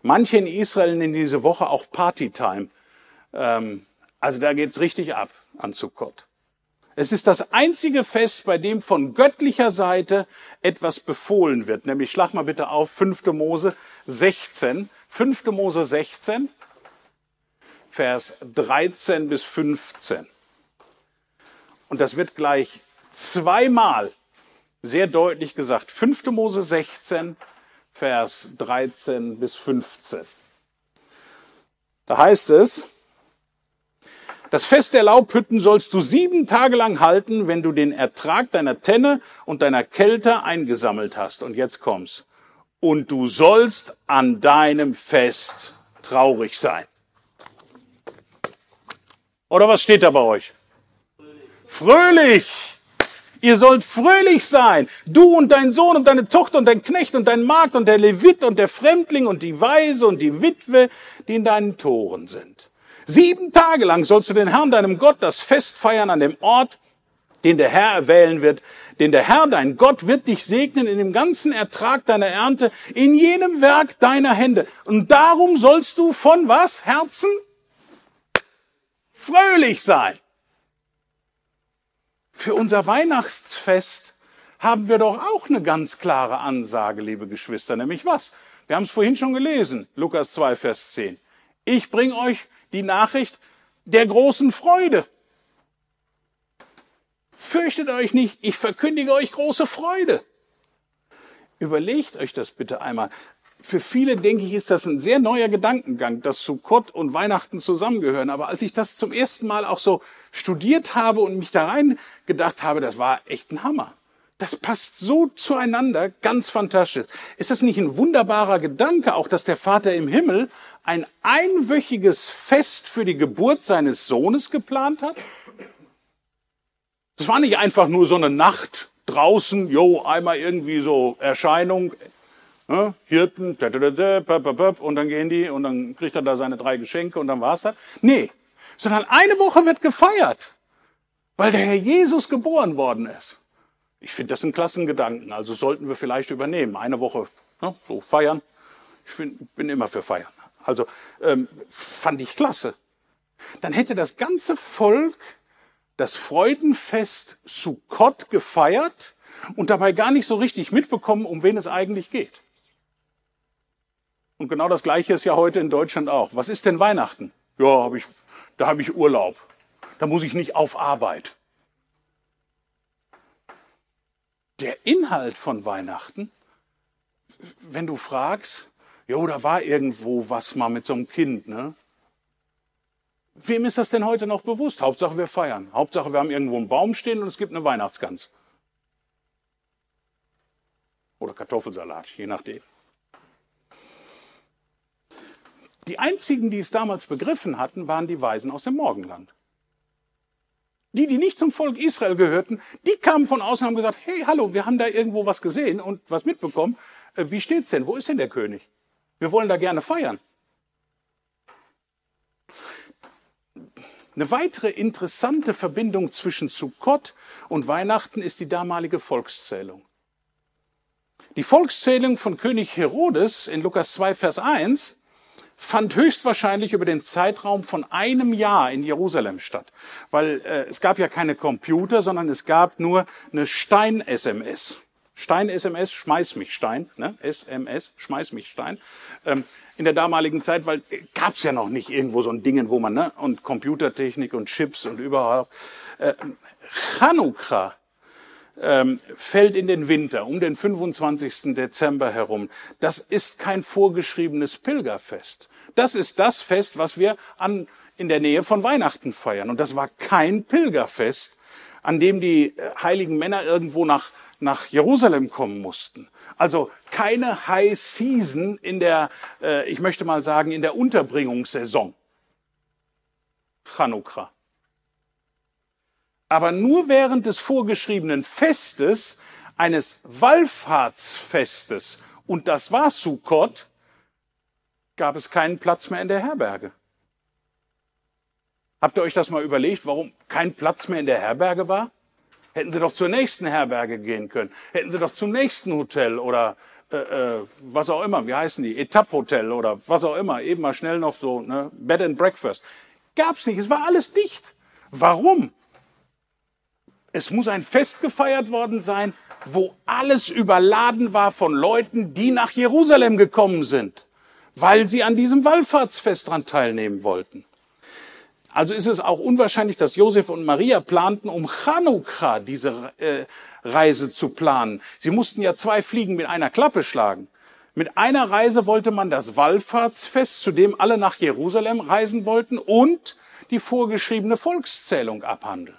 Manche in Israel nennen diese Woche auch Partytime. Ähm, also da geht's richtig ab an Sukkot. Es ist das einzige Fest, bei dem von göttlicher Seite etwas befohlen wird. Nämlich, schlag mal bitte auf, 5. Mose 16. 5. Mose 16, Vers 13 bis 15. Und das wird gleich zweimal sehr deutlich gesagt. 5. Mose 16, Vers 13 bis 15. Da heißt es, das Fest der Laubhütten sollst du sieben Tage lang halten, wenn du den Ertrag deiner Tenne und deiner Kälte eingesammelt hast. Und jetzt kommst. Und du sollst an deinem Fest traurig sein. Oder was steht da bei euch? Fröhlich. Ihr sollt fröhlich sein. Du und dein Sohn und deine Tochter und dein Knecht und dein Magd und der Levit und der Fremdling und die Weise und die Witwe, die in deinen Toren sind. Sieben Tage lang sollst du den Herrn, deinem Gott, das Fest feiern an dem Ort, den der Herr erwählen wird. Denn der Herr, dein Gott, wird dich segnen in dem ganzen Ertrag deiner Ernte, in jedem Werk deiner Hände. Und darum sollst du von was? Herzen? Fröhlich sein. Für unser Weihnachtsfest haben wir doch auch eine ganz klare Ansage, liebe Geschwister, nämlich was? Wir haben es vorhin schon gelesen, Lukas 2, Vers 10. Ich bringe euch die Nachricht der großen Freude. Fürchtet euch nicht, ich verkündige euch große Freude. Überlegt euch das bitte einmal. Für viele, denke ich, ist das ein sehr neuer Gedankengang, dass Sukkot und Weihnachten zusammengehören. Aber als ich das zum ersten Mal auch so studiert habe und mich da rein gedacht habe, das war echt ein Hammer. Das passt so zueinander, ganz fantastisch. Ist das nicht ein wunderbarer Gedanke, auch dass der Vater im Himmel ein einwöchiges Fest für die Geburt seines Sohnes geplant hat? Das war nicht einfach nur so eine Nacht draußen, jo, einmal irgendwie so Erscheinung, ne, Hirten, und dann gehen die und dann kriegt er da seine drei Geschenke und dann war's das. Nee, sondern eine Woche wird gefeiert, weil der Herr Jesus geboren worden ist. Ich finde das ein Klassengedanken, also sollten wir vielleicht übernehmen. Eine Woche ne, so feiern. Ich find, bin immer für feiern. Also ähm, fand ich klasse. Dann hätte das ganze Volk das Freudenfest Sukkot gefeiert und dabei gar nicht so richtig mitbekommen, um wen es eigentlich geht. Und genau das Gleiche ist ja heute in Deutschland auch. Was ist denn Weihnachten? Ja, hab ich, da habe ich Urlaub. Da muss ich nicht auf Arbeit. der Inhalt von Weihnachten, wenn du fragst, jo, da war irgendwo was mal mit so einem Kind, ne? Wem ist das denn heute noch bewusst? Hauptsache wir feiern. Hauptsache wir haben irgendwo einen Baum stehen und es gibt eine Weihnachtsgans. Oder Kartoffelsalat, je nachdem. Die einzigen, die es damals begriffen hatten, waren die Weisen aus dem Morgenland. Die, die nicht zum Volk Israel gehörten, die kamen von außen und haben gesagt, hey, hallo, wir haben da irgendwo was gesehen und was mitbekommen. Äh, wie steht's denn? Wo ist denn der König? Wir wollen da gerne feiern. Eine weitere interessante Verbindung zwischen Sukkot und Weihnachten ist die damalige Volkszählung. Die Volkszählung von König Herodes in Lukas 2, Vers 1 fand höchstwahrscheinlich über den Zeitraum von einem Jahr in Jerusalem statt, weil äh, es gab ja keine Computer, sondern es gab nur eine Stein-SMS. Stein-SMS, schmeiß mich Stein, ne? SMS, schmeiß mich Stein. Ähm, in der damaligen Zeit, weil äh, gab's ja noch nicht irgendwo so ein Ding, wo man, ne, und Computertechnik und Chips und überhaupt. Äh, Chanukra ähm, fällt in den Winter um den 25. Dezember herum. Das ist kein vorgeschriebenes Pilgerfest. das ist das Fest, was wir an, in der Nähe von Weihnachten feiern. Und das war kein Pilgerfest, an dem die äh, heiligen Männer irgendwo nach, nach Jerusalem kommen mussten. Also keine High Season in der, äh, ich möchte mal sagen, in der Unterbringungssaison. Chanukra. Aber nur während des vorgeschriebenen Festes, eines Wallfahrtsfestes, und das war Sukkot, gab es keinen Platz mehr in der Herberge. Habt ihr euch das mal überlegt, warum kein Platz mehr in der Herberge war? Hätten Sie doch zur nächsten Herberge gehen können. Hätten Sie doch zum nächsten Hotel oder äh, äh, was auch immer, wie heißen die, Etapp-Hotel oder was auch immer, eben mal schnell noch so, ne? Bed and Breakfast. Gab's nicht, es war alles dicht. Warum? Es muss ein Fest gefeiert worden sein, wo alles überladen war von Leuten, die nach Jerusalem gekommen sind, weil sie an diesem Wallfahrtsfest dran teilnehmen wollten. Also ist es auch unwahrscheinlich, dass Josef und Maria planten, um Chanukra diese äh, Reise zu planen. Sie mussten ja zwei Fliegen mit einer Klappe schlagen. Mit einer Reise wollte man das Wallfahrtsfest, zu dem alle nach Jerusalem reisen wollten, und die vorgeschriebene Volkszählung abhandeln.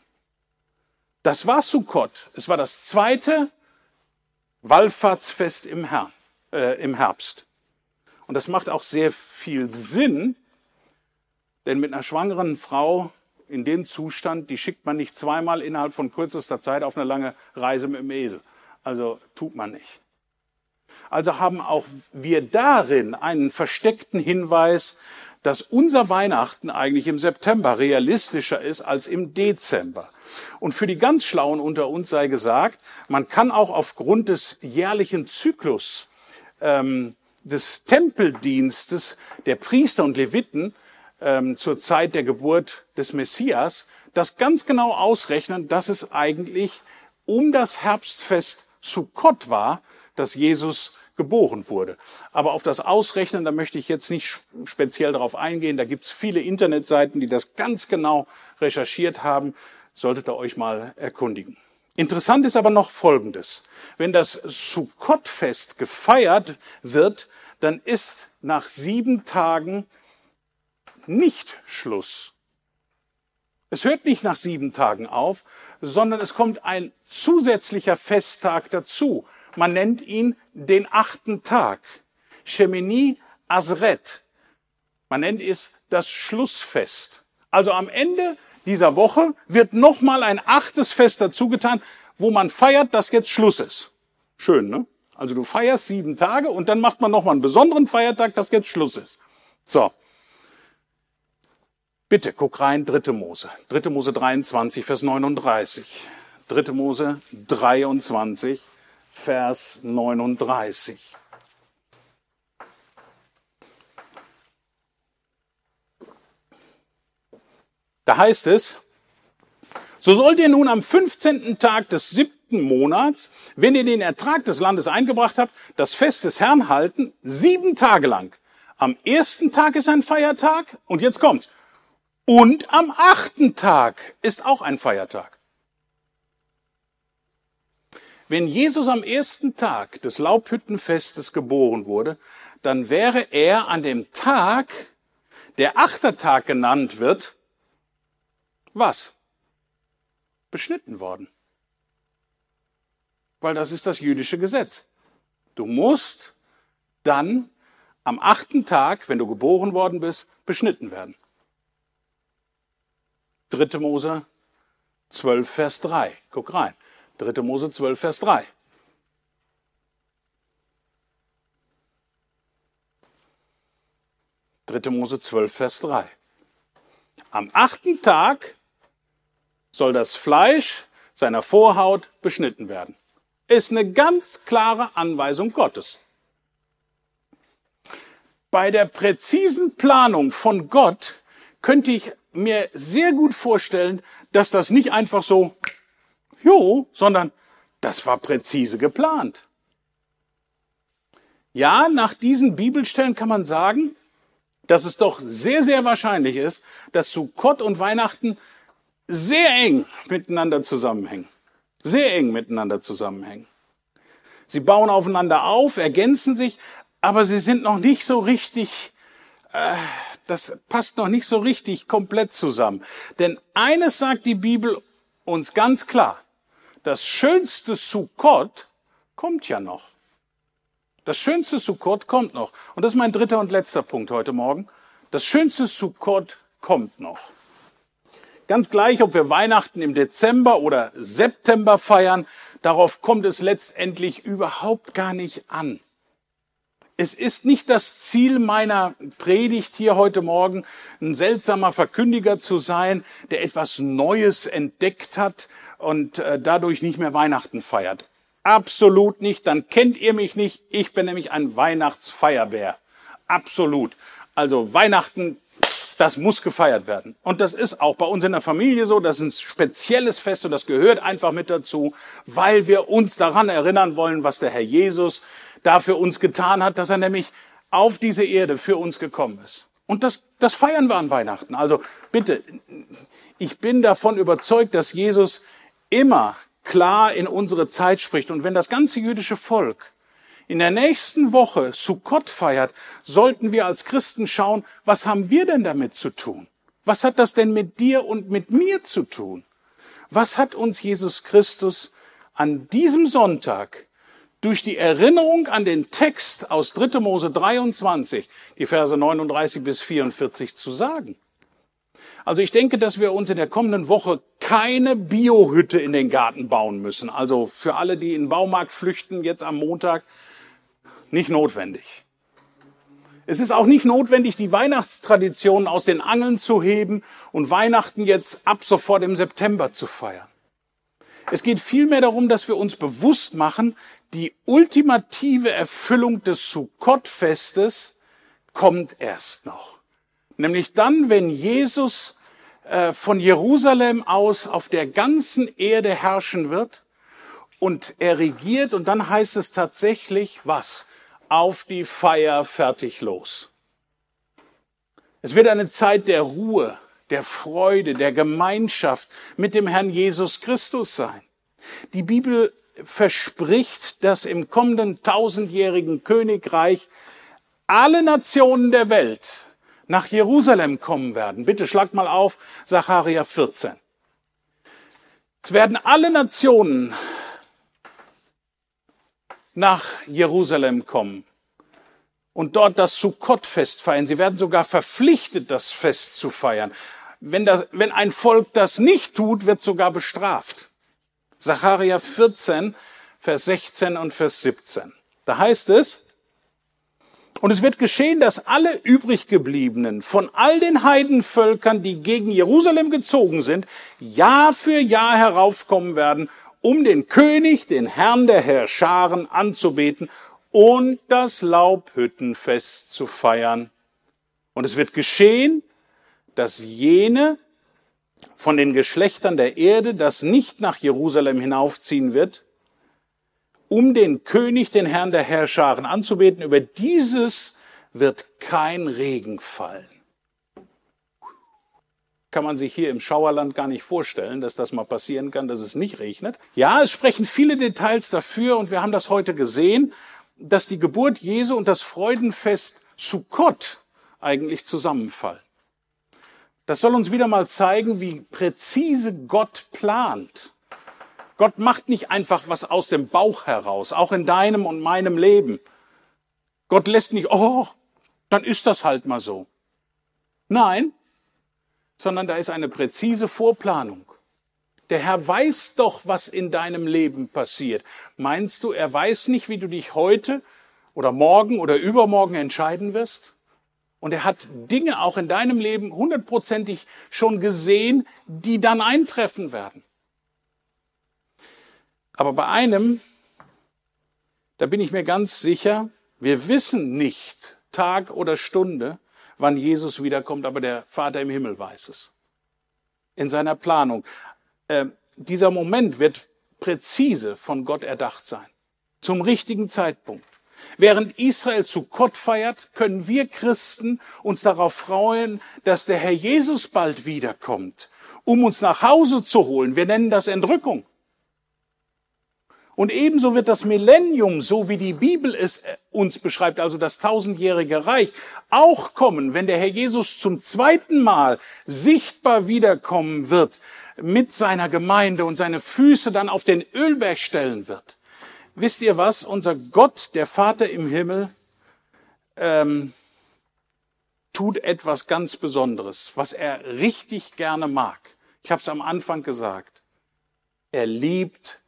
Das war Sukkot. Es war das zweite Wallfahrtsfest im, Herrn, äh, im Herbst. Und das macht auch sehr viel Sinn, denn mit einer schwangeren Frau in dem Zustand, die schickt man nicht zweimal innerhalb von kürzester Zeit auf eine lange Reise mit dem Esel. Also tut man nicht. Also haben auch wir darin einen versteckten Hinweis, dass unser Weihnachten eigentlich im September realistischer ist als im Dezember. Und für die ganz Schlauen unter uns sei gesagt, man kann auch aufgrund des jährlichen Zyklus ähm, des Tempeldienstes der Priester und Leviten ähm, zur Zeit der Geburt des Messias das ganz genau ausrechnen, dass es eigentlich um das Herbstfest Sukkot war, dass Jesus geboren wurde. Aber auf das Ausrechnen, da möchte ich jetzt nicht speziell darauf eingehen. Da gibt es viele Internetseiten, die das ganz genau recherchiert haben. Solltet ihr euch mal erkundigen. Interessant ist aber noch Folgendes. Wenn das Sukkot-Fest gefeiert wird, dann ist nach sieben Tagen nicht Schluss. Es hört nicht nach sieben Tagen auf, sondern es kommt ein zusätzlicher Festtag dazu. Man nennt ihn den achten Tag. Shemini Azret. Man nennt es das Schlussfest. Also am Ende dieser Woche wird nochmal ein achtes Fest dazugetan, wo man feiert, dass jetzt Schluss ist. Schön, ne? Also du feierst sieben Tage und dann macht man nochmal einen besonderen Feiertag, dass jetzt Schluss ist. So. Bitte guck rein, dritte Mose. Dritte Mose 23, Vers 39. Dritte Mose 23, Vers 39. Da heißt es, so sollt ihr nun am 15. Tag des siebten Monats, wenn ihr den Ertrag des Landes eingebracht habt, das Fest des Herrn halten, sieben Tage lang. Am ersten Tag ist ein Feiertag und jetzt kommt's. Und am achten Tag ist auch ein Feiertag. Wenn Jesus am ersten Tag des Laubhüttenfestes geboren wurde, dann wäre er an dem Tag, der Achtertag genannt wird, was? Beschnitten worden. Weil das ist das jüdische Gesetz. Du musst dann am achten Tag, wenn du geboren worden bist, beschnitten werden. Dritte Mose 12, Vers 3. Guck rein. 3. Mose 12, Vers 3. Dritte Mose 12, Vers 3. Am achten Tag soll das Fleisch seiner Vorhaut beschnitten werden. Ist eine ganz klare Anweisung Gottes. Bei der präzisen Planung von Gott könnte ich mir sehr gut vorstellen, dass das nicht einfach so Jo, sondern das war präzise geplant. Ja, nach diesen Bibelstellen kann man sagen, dass es doch sehr, sehr wahrscheinlich ist, dass Sukkot und Weihnachten sehr eng miteinander zusammenhängen. Sehr eng miteinander zusammenhängen. Sie bauen aufeinander auf, ergänzen sich, aber sie sind noch nicht so richtig äh, das passt noch nicht so richtig komplett zusammen. Denn eines sagt die Bibel uns ganz klar. Das schönste Sukkot kommt ja noch. Das schönste Sukkot kommt noch. Und das ist mein dritter und letzter Punkt heute Morgen. Das schönste Sukkot kommt noch. Ganz gleich, ob wir Weihnachten im Dezember oder September feiern, darauf kommt es letztendlich überhaupt gar nicht an. Es ist nicht das Ziel meiner Predigt hier heute Morgen, ein seltsamer Verkündiger zu sein, der etwas Neues entdeckt hat und äh, dadurch nicht mehr Weihnachten feiert. Absolut nicht, dann kennt ihr mich nicht. Ich bin nämlich ein Weihnachtsfeierbär. Absolut. Also Weihnachten, das muss gefeiert werden. Und das ist auch bei uns in der Familie so. Das ist ein spezielles Fest und das gehört einfach mit dazu, weil wir uns daran erinnern wollen, was der Herr Jesus da für uns getan hat, dass er nämlich auf diese Erde für uns gekommen ist. Und das, das feiern wir an Weihnachten. Also bitte, ich bin davon überzeugt, dass Jesus immer klar in unsere Zeit spricht. Und wenn das ganze jüdische Volk in der nächsten Woche Sukkot feiert, sollten wir als Christen schauen, was haben wir denn damit zu tun? Was hat das denn mit dir und mit mir zu tun? Was hat uns Jesus Christus an diesem Sonntag durch die Erinnerung an den Text aus 3. Mose 23, die Verse 39 bis 44 zu sagen. Also ich denke, dass wir uns in der kommenden Woche keine Biohütte in den Garten bauen müssen. Also für alle, die in den Baumarkt flüchten, jetzt am Montag, nicht notwendig. Es ist auch nicht notwendig, die Weihnachtstraditionen aus den Angeln zu heben und Weihnachten jetzt ab sofort im September zu feiern. Es geht vielmehr darum, dass wir uns bewusst machen, die ultimative Erfüllung des Sukkot-Festes kommt erst noch. Nämlich dann, wenn Jesus von Jerusalem aus auf der ganzen Erde herrschen wird und er regiert und dann heißt es tatsächlich was? Auf die Feier fertig los. Es wird eine Zeit der Ruhe, der Freude, der Gemeinschaft mit dem Herrn Jesus Christus sein. Die Bibel verspricht, dass im kommenden tausendjährigen Königreich alle Nationen der Welt nach Jerusalem kommen werden. Bitte schlag mal auf, Sacharja 14. Es werden alle Nationen nach Jerusalem kommen und dort das Sukkot-Fest feiern. Sie werden sogar verpflichtet, das Fest zu feiern. Wenn, das, wenn ein Volk das nicht tut, wird sogar bestraft. Sacharja 14, Vers 16 und Vers 17. Da heißt es, und es wird geschehen, dass alle übriggebliebenen von all den Heidenvölkern, die gegen Jerusalem gezogen sind, Jahr für Jahr heraufkommen werden, um den König, den Herrn der Herrscharen anzubeten und das Laubhüttenfest zu feiern. Und es wird geschehen, dass jene, von den Geschlechtern der Erde, das nicht nach Jerusalem hinaufziehen wird, um den König, den Herrn der Herrscharen anzubeten. Über dieses wird kein Regen fallen. Kann man sich hier im Schauerland gar nicht vorstellen, dass das mal passieren kann, dass es nicht regnet. Ja, es sprechen viele Details dafür und wir haben das heute gesehen, dass die Geburt Jesu und das Freudenfest Sukkot eigentlich zusammenfallen. Das soll uns wieder mal zeigen, wie präzise Gott plant. Gott macht nicht einfach was aus dem Bauch heraus, auch in deinem und meinem Leben. Gott lässt nicht, oh, dann ist das halt mal so. Nein, sondern da ist eine präzise Vorplanung. Der Herr weiß doch, was in deinem Leben passiert. Meinst du, er weiß nicht, wie du dich heute oder morgen oder übermorgen entscheiden wirst? Und er hat Dinge auch in deinem Leben hundertprozentig schon gesehen, die dann eintreffen werden. Aber bei einem, da bin ich mir ganz sicher, wir wissen nicht Tag oder Stunde, wann Jesus wiederkommt, aber der Vater im Himmel weiß es. In seiner Planung. Äh, dieser Moment wird präzise von Gott erdacht sein. Zum richtigen Zeitpunkt. Während Israel zu Gott feiert, können wir Christen uns darauf freuen, dass der Herr Jesus bald wiederkommt, um uns nach Hause zu holen. Wir nennen das Entrückung. Und ebenso wird das Millennium, so wie die Bibel es äh, uns beschreibt, also das tausendjährige Reich, auch kommen, wenn der Herr Jesus zum zweiten Mal sichtbar wiederkommen wird mit seiner Gemeinde und seine Füße dann auf den Ölberg stellen wird. Wisst ihr was? Unser Gott, der Vater im Himmel, ähm, tut etwas ganz Besonderes, was er richtig gerne mag. Ich habe es am Anfang gesagt. Er liebt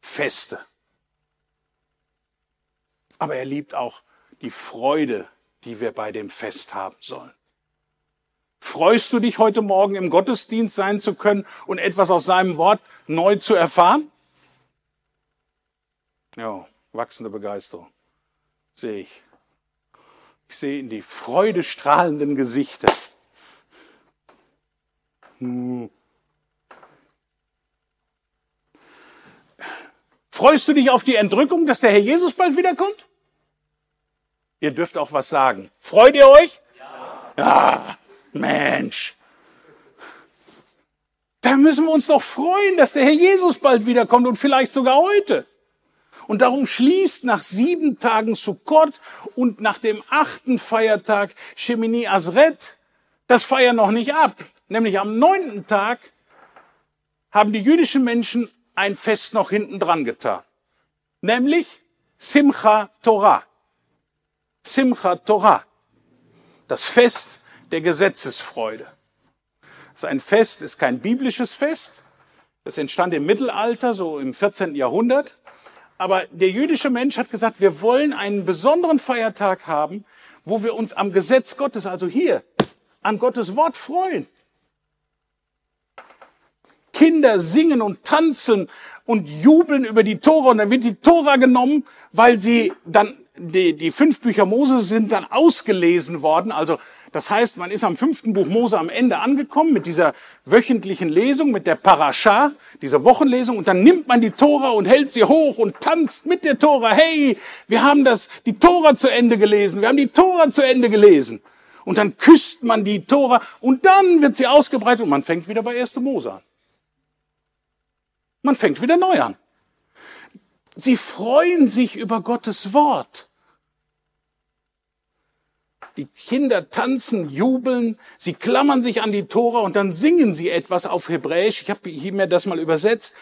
Feste. Aber er liebt auch die Freude, die wir bei dem Fest haben sollen. Freust du dich heute Morgen im Gottesdienst sein zu können und etwas aus seinem Wort neu zu erfahren? Ja, wachsende Begeisterung. Sehe ich. Ich sehe in die freudestrahlenden Gesichter. Hm. Freust du dich auf die Entrückung, dass der Herr Jesus bald wiederkommt? Ihr dürft auch was sagen. Freut ihr euch? Ja. ja Mensch. Da müssen wir uns doch freuen, dass der Herr Jesus bald wiederkommt und vielleicht sogar heute. Und darum schließt nach sieben Tagen Sukkot und nach dem achten Feiertag Shemini Azret das Feier noch nicht ab. Nämlich am neunten Tag haben die jüdischen Menschen ein Fest noch hinten dran getan. Nämlich Simcha Torah. Simcha Torah. Das Fest der Gesetzesfreude. Das ist ein Fest, ist kein biblisches Fest. Das entstand im Mittelalter, so im 14. Jahrhundert. Aber der jüdische Mensch hat gesagt, wir wollen einen besonderen Feiertag haben, wo wir uns am Gesetz Gottes, also hier, an Gottes Wort freuen. Kinder singen und tanzen und jubeln über die Tora und dann wird die Tora genommen, weil sie dann die, die fünf Bücher Mose sind dann ausgelesen worden. Also das heißt, man ist am fünften Buch Mose am Ende angekommen mit dieser wöchentlichen Lesung, mit der Parascha, dieser Wochenlesung. Und dann nimmt man die Tora und hält sie hoch und tanzt mit der Tora. Hey, wir haben das, die Tora zu Ende gelesen. Wir haben die Tora zu Ende gelesen. Und dann küsst man die Tora und dann wird sie ausgebreitet und man fängt wieder bei 1. Mose an. Man fängt wieder neu an. Sie freuen sich über Gottes Wort. Die Kinder tanzen, jubeln, sie klammern sich an die Tora und dann singen sie etwas auf Hebräisch. Ich habe mir das mal übersetzt.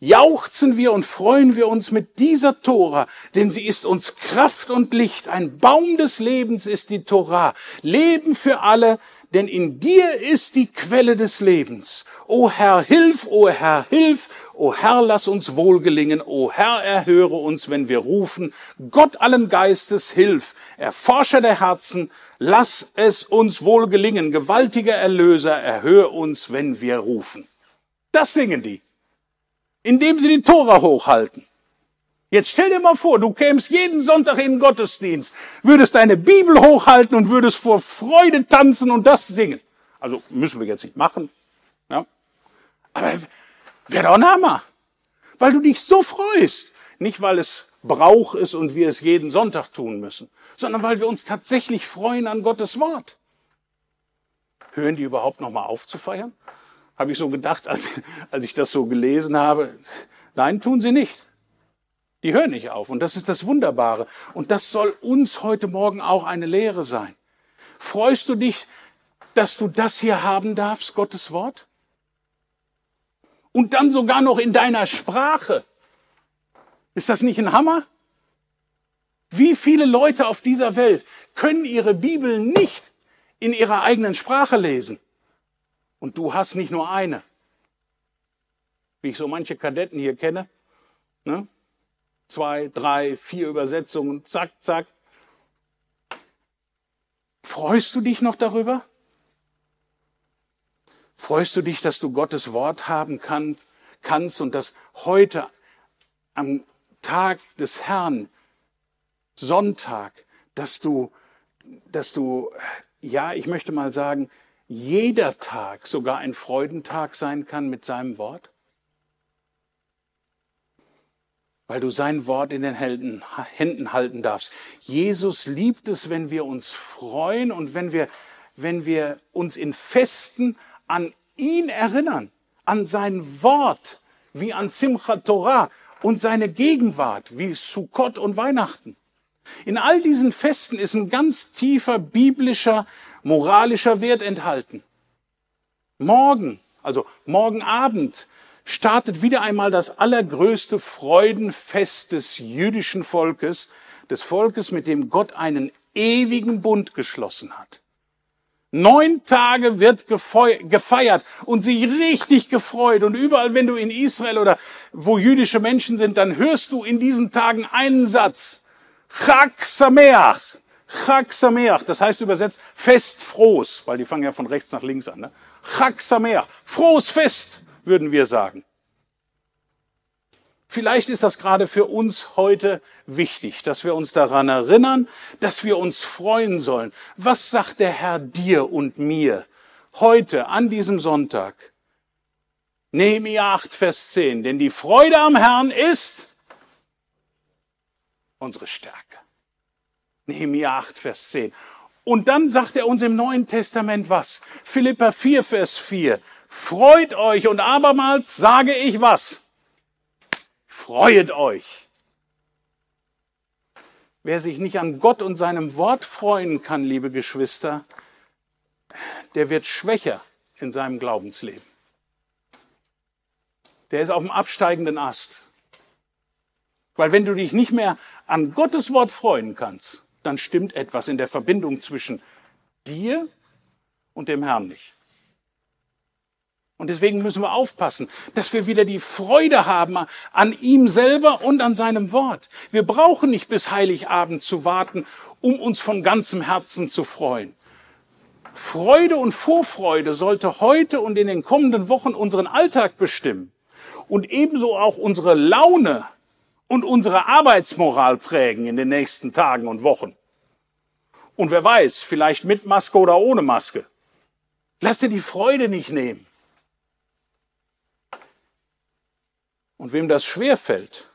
Jauchzen wir und freuen wir uns mit dieser Tora, denn sie ist uns Kraft und Licht. Ein Baum des Lebens ist die Tora. Leben für alle, denn in dir ist die Quelle des Lebens. O Herr, hilf, o Herr, hilf, o Herr, lass uns wohlgelingen, o Herr, erhöre uns, wenn wir rufen. Gott allen Geistes, hilf, Erforscher der Herzen, lass es uns wohlgelingen. Gewaltiger Erlöser, erhöre uns, wenn wir rufen. Das singen die, indem sie die Tora hochhalten. Jetzt stell dir mal vor, du kämst jeden Sonntag in den Gottesdienst, würdest deine Bibel hochhalten und würdest vor Freude tanzen und das singen. Also müssen wir jetzt nicht machen. Ja? Aber wäre doch ein Hammer. Weil du dich so freust. Nicht, weil es Brauch ist und wir es jeden Sonntag tun müssen, sondern weil wir uns tatsächlich freuen an Gottes Wort. Hören die überhaupt noch mal auf zu feiern? Habe ich so gedacht, als, als ich das so gelesen habe. Nein, tun sie nicht. Die hören nicht auf. Und das ist das Wunderbare. Und das soll uns heute Morgen auch eine Lehre sein. Freust du dich, dass du das hier haben darfst, Gottes Wort? Und dann sogar noch in deiner Sprache. Ist das nicht ein Hammer? Wie viele Leute auf dieser Welt können ihre Bibel nicht in ihrer eigenen Sprache lesen? Und du hast nicht nur eine. Wie ich so manche Kadetten hier kenne. Ne? Zwei, drei, vier Übersetzungen, zack, zack. Freust du dich noch darüber? Freust du dich, dass du Gottes Wort haben kann, kannst und dass heute am Tag des Herrn, Sonntag, dass du, dass du, ja, ich möchte mal sagen, jeder Tag sogar ein Freudentag sein kann mit seinem Wort? Weil du sein Wort in den Händen halten darfst. Jesus liebt es, wenn wir uns freuen und wenn wir, wenn wir uns in Festen an ihn erinnern, an sein Wort, wie an Simchat Torah. und seine Gegenwart, wie Sukkot und Weihnachten. In all diesen Festen ist ein ganz tiefer biblischer, moralischer Wert enthalten. Morgen, also morgen Abend, startet wieder einmal das allergrößte Freudenfest des jüdischen Volkes, des Volkes, mit dem Gott einen ewigen Bund geschlossen hat. Neun Tage wird gefeiert und sich richtig gefreut. Und überall, wenn du in Israel oder wo jüdische Menschen sind, dann hörst du in diesen Tagen einen Satz. Chag Sameach. Chag Sameach. Das heißt übersetzt Fest frohs, weil die fangen ja von rechts nach links an. Ne? Chag Sameach. Frohes Fest, würden wir sagen. Vielleicht ist das gerade für uns heute wichtig, dass wir uns daran erinnern, dass wir uns freuen sollen. Was sagt der Herr dir und mir heute an diesem Sonntag? Nehemiah 8, Vers 10. Denn die Freude am Herrn ist unsere Stärke. Nehemiah 8, Vers 10. Und dann sagt er uns im Neuen Testament was? Philippa 4, Vers 4. Freut euch und abermals sage ich was? Freuet euch. Wer sich nicht an Gott und seinem Wort freuen kann, liebe Geschwister, der wird schwächer in seinem Glaubensleben. Der ist auf dem absteigenden Ast. Weil wenn du dich nicht mehr an Gottes Wort freuen kannst, dann stimmt etwas in der Verbindung zwischen dir und dem Herrn nicht. Und deswegen müssen wir aufpassen, dass wir wieder die Freude haben an ihm selber und an seinem Wort. Wir brauchen nicht bis Heiligabend zu warten, um uns von ganzem Herzen zu freuen. Freude und Vorfreude sollte heute und in den kommenden Wochen unseren Alltag bestimmen und ebenso auch unsere Laune und unsere Arbeitsmoral prägen in den nächsten Tagen und Wochen. Und wer weiß, vielleicht mit Maske oder ohne Maske. Lass dir die Freude nicht nehmen. Und wem das schwerfällt,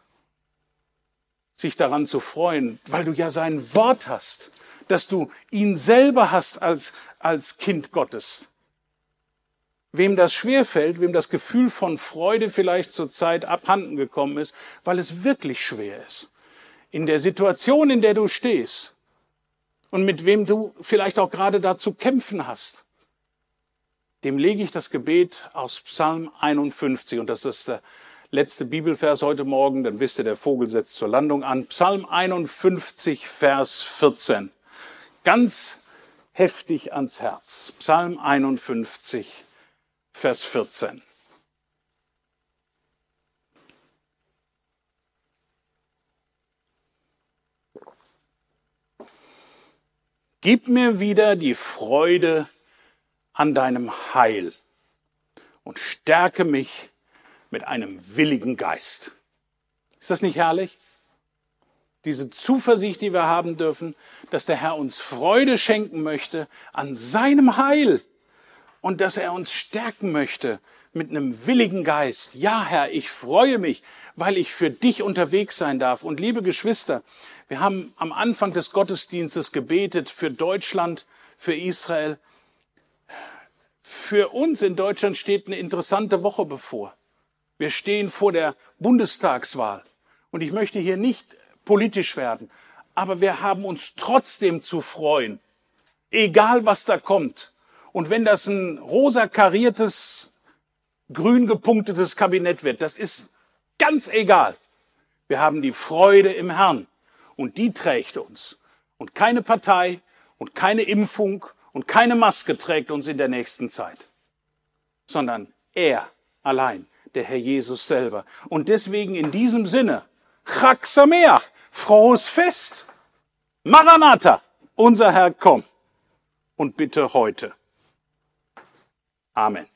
sich daran zu freuen, weil du ja sein Wort hast, dass du ihn selber hast als, als Kind Gottes. Wem das schwerfällt, wem das Gefühl von Freude vielleicht zur Zeit abhanden gekommen ist, weil es wirklich schwer ist. In der Situation, in der du stehst und mit wem du vielleicht auch gerade dazu kämpfen hast, dem lege ich das Gebet aus Psalm 51 und das ist der letzte Bibelvers heute Morgen, dann wisst ihr, der Vogel setzt zur Landung an. Psalm 51, Vers 14. Ganz heftig ans Herz. Psalm 51, Vers 14. Gib mir wieder die Freude an deinem Heil und stärke mich mit einem willigen Geist. Ist das nicht herrlich? Diese Zuversicht, die wir haben dürfen, dass der Herr uns Freude schenken möchte an seinem Heil und dass er uns stärken möchte mit einem willigen Geist. Ja, Herr, ich freue mich, weil ich für dich unterwegs sein darf. Und liebe Geschwister, wir haben am Anfang des Gottesdienstes gebetet für Deutschland, für Israel. Für uns in Deutschland steht eine interessante Woche bevor. Wir stehen vor der Bundestagswahl. Und ich möchte hier nicht politisch werden, aber wir haben uns trotzdem zu freuen, egal was da kommt. Und wenn das ein rosa kariertes, grün gepunktetes Kabinett wird, das ist ganz egal. Wir haben die Freude im Herrn und die trägt uns. Und keine Partei und keine Impfung und keine Maske trägt uns in der nächsten Zeit, sondern er allein der Herr Jesus selber. Und deswegen in diesem Sinne, Chag Sameach, frohes Fest, Maranatha, unser Herr, komm und bitte heute. Amen.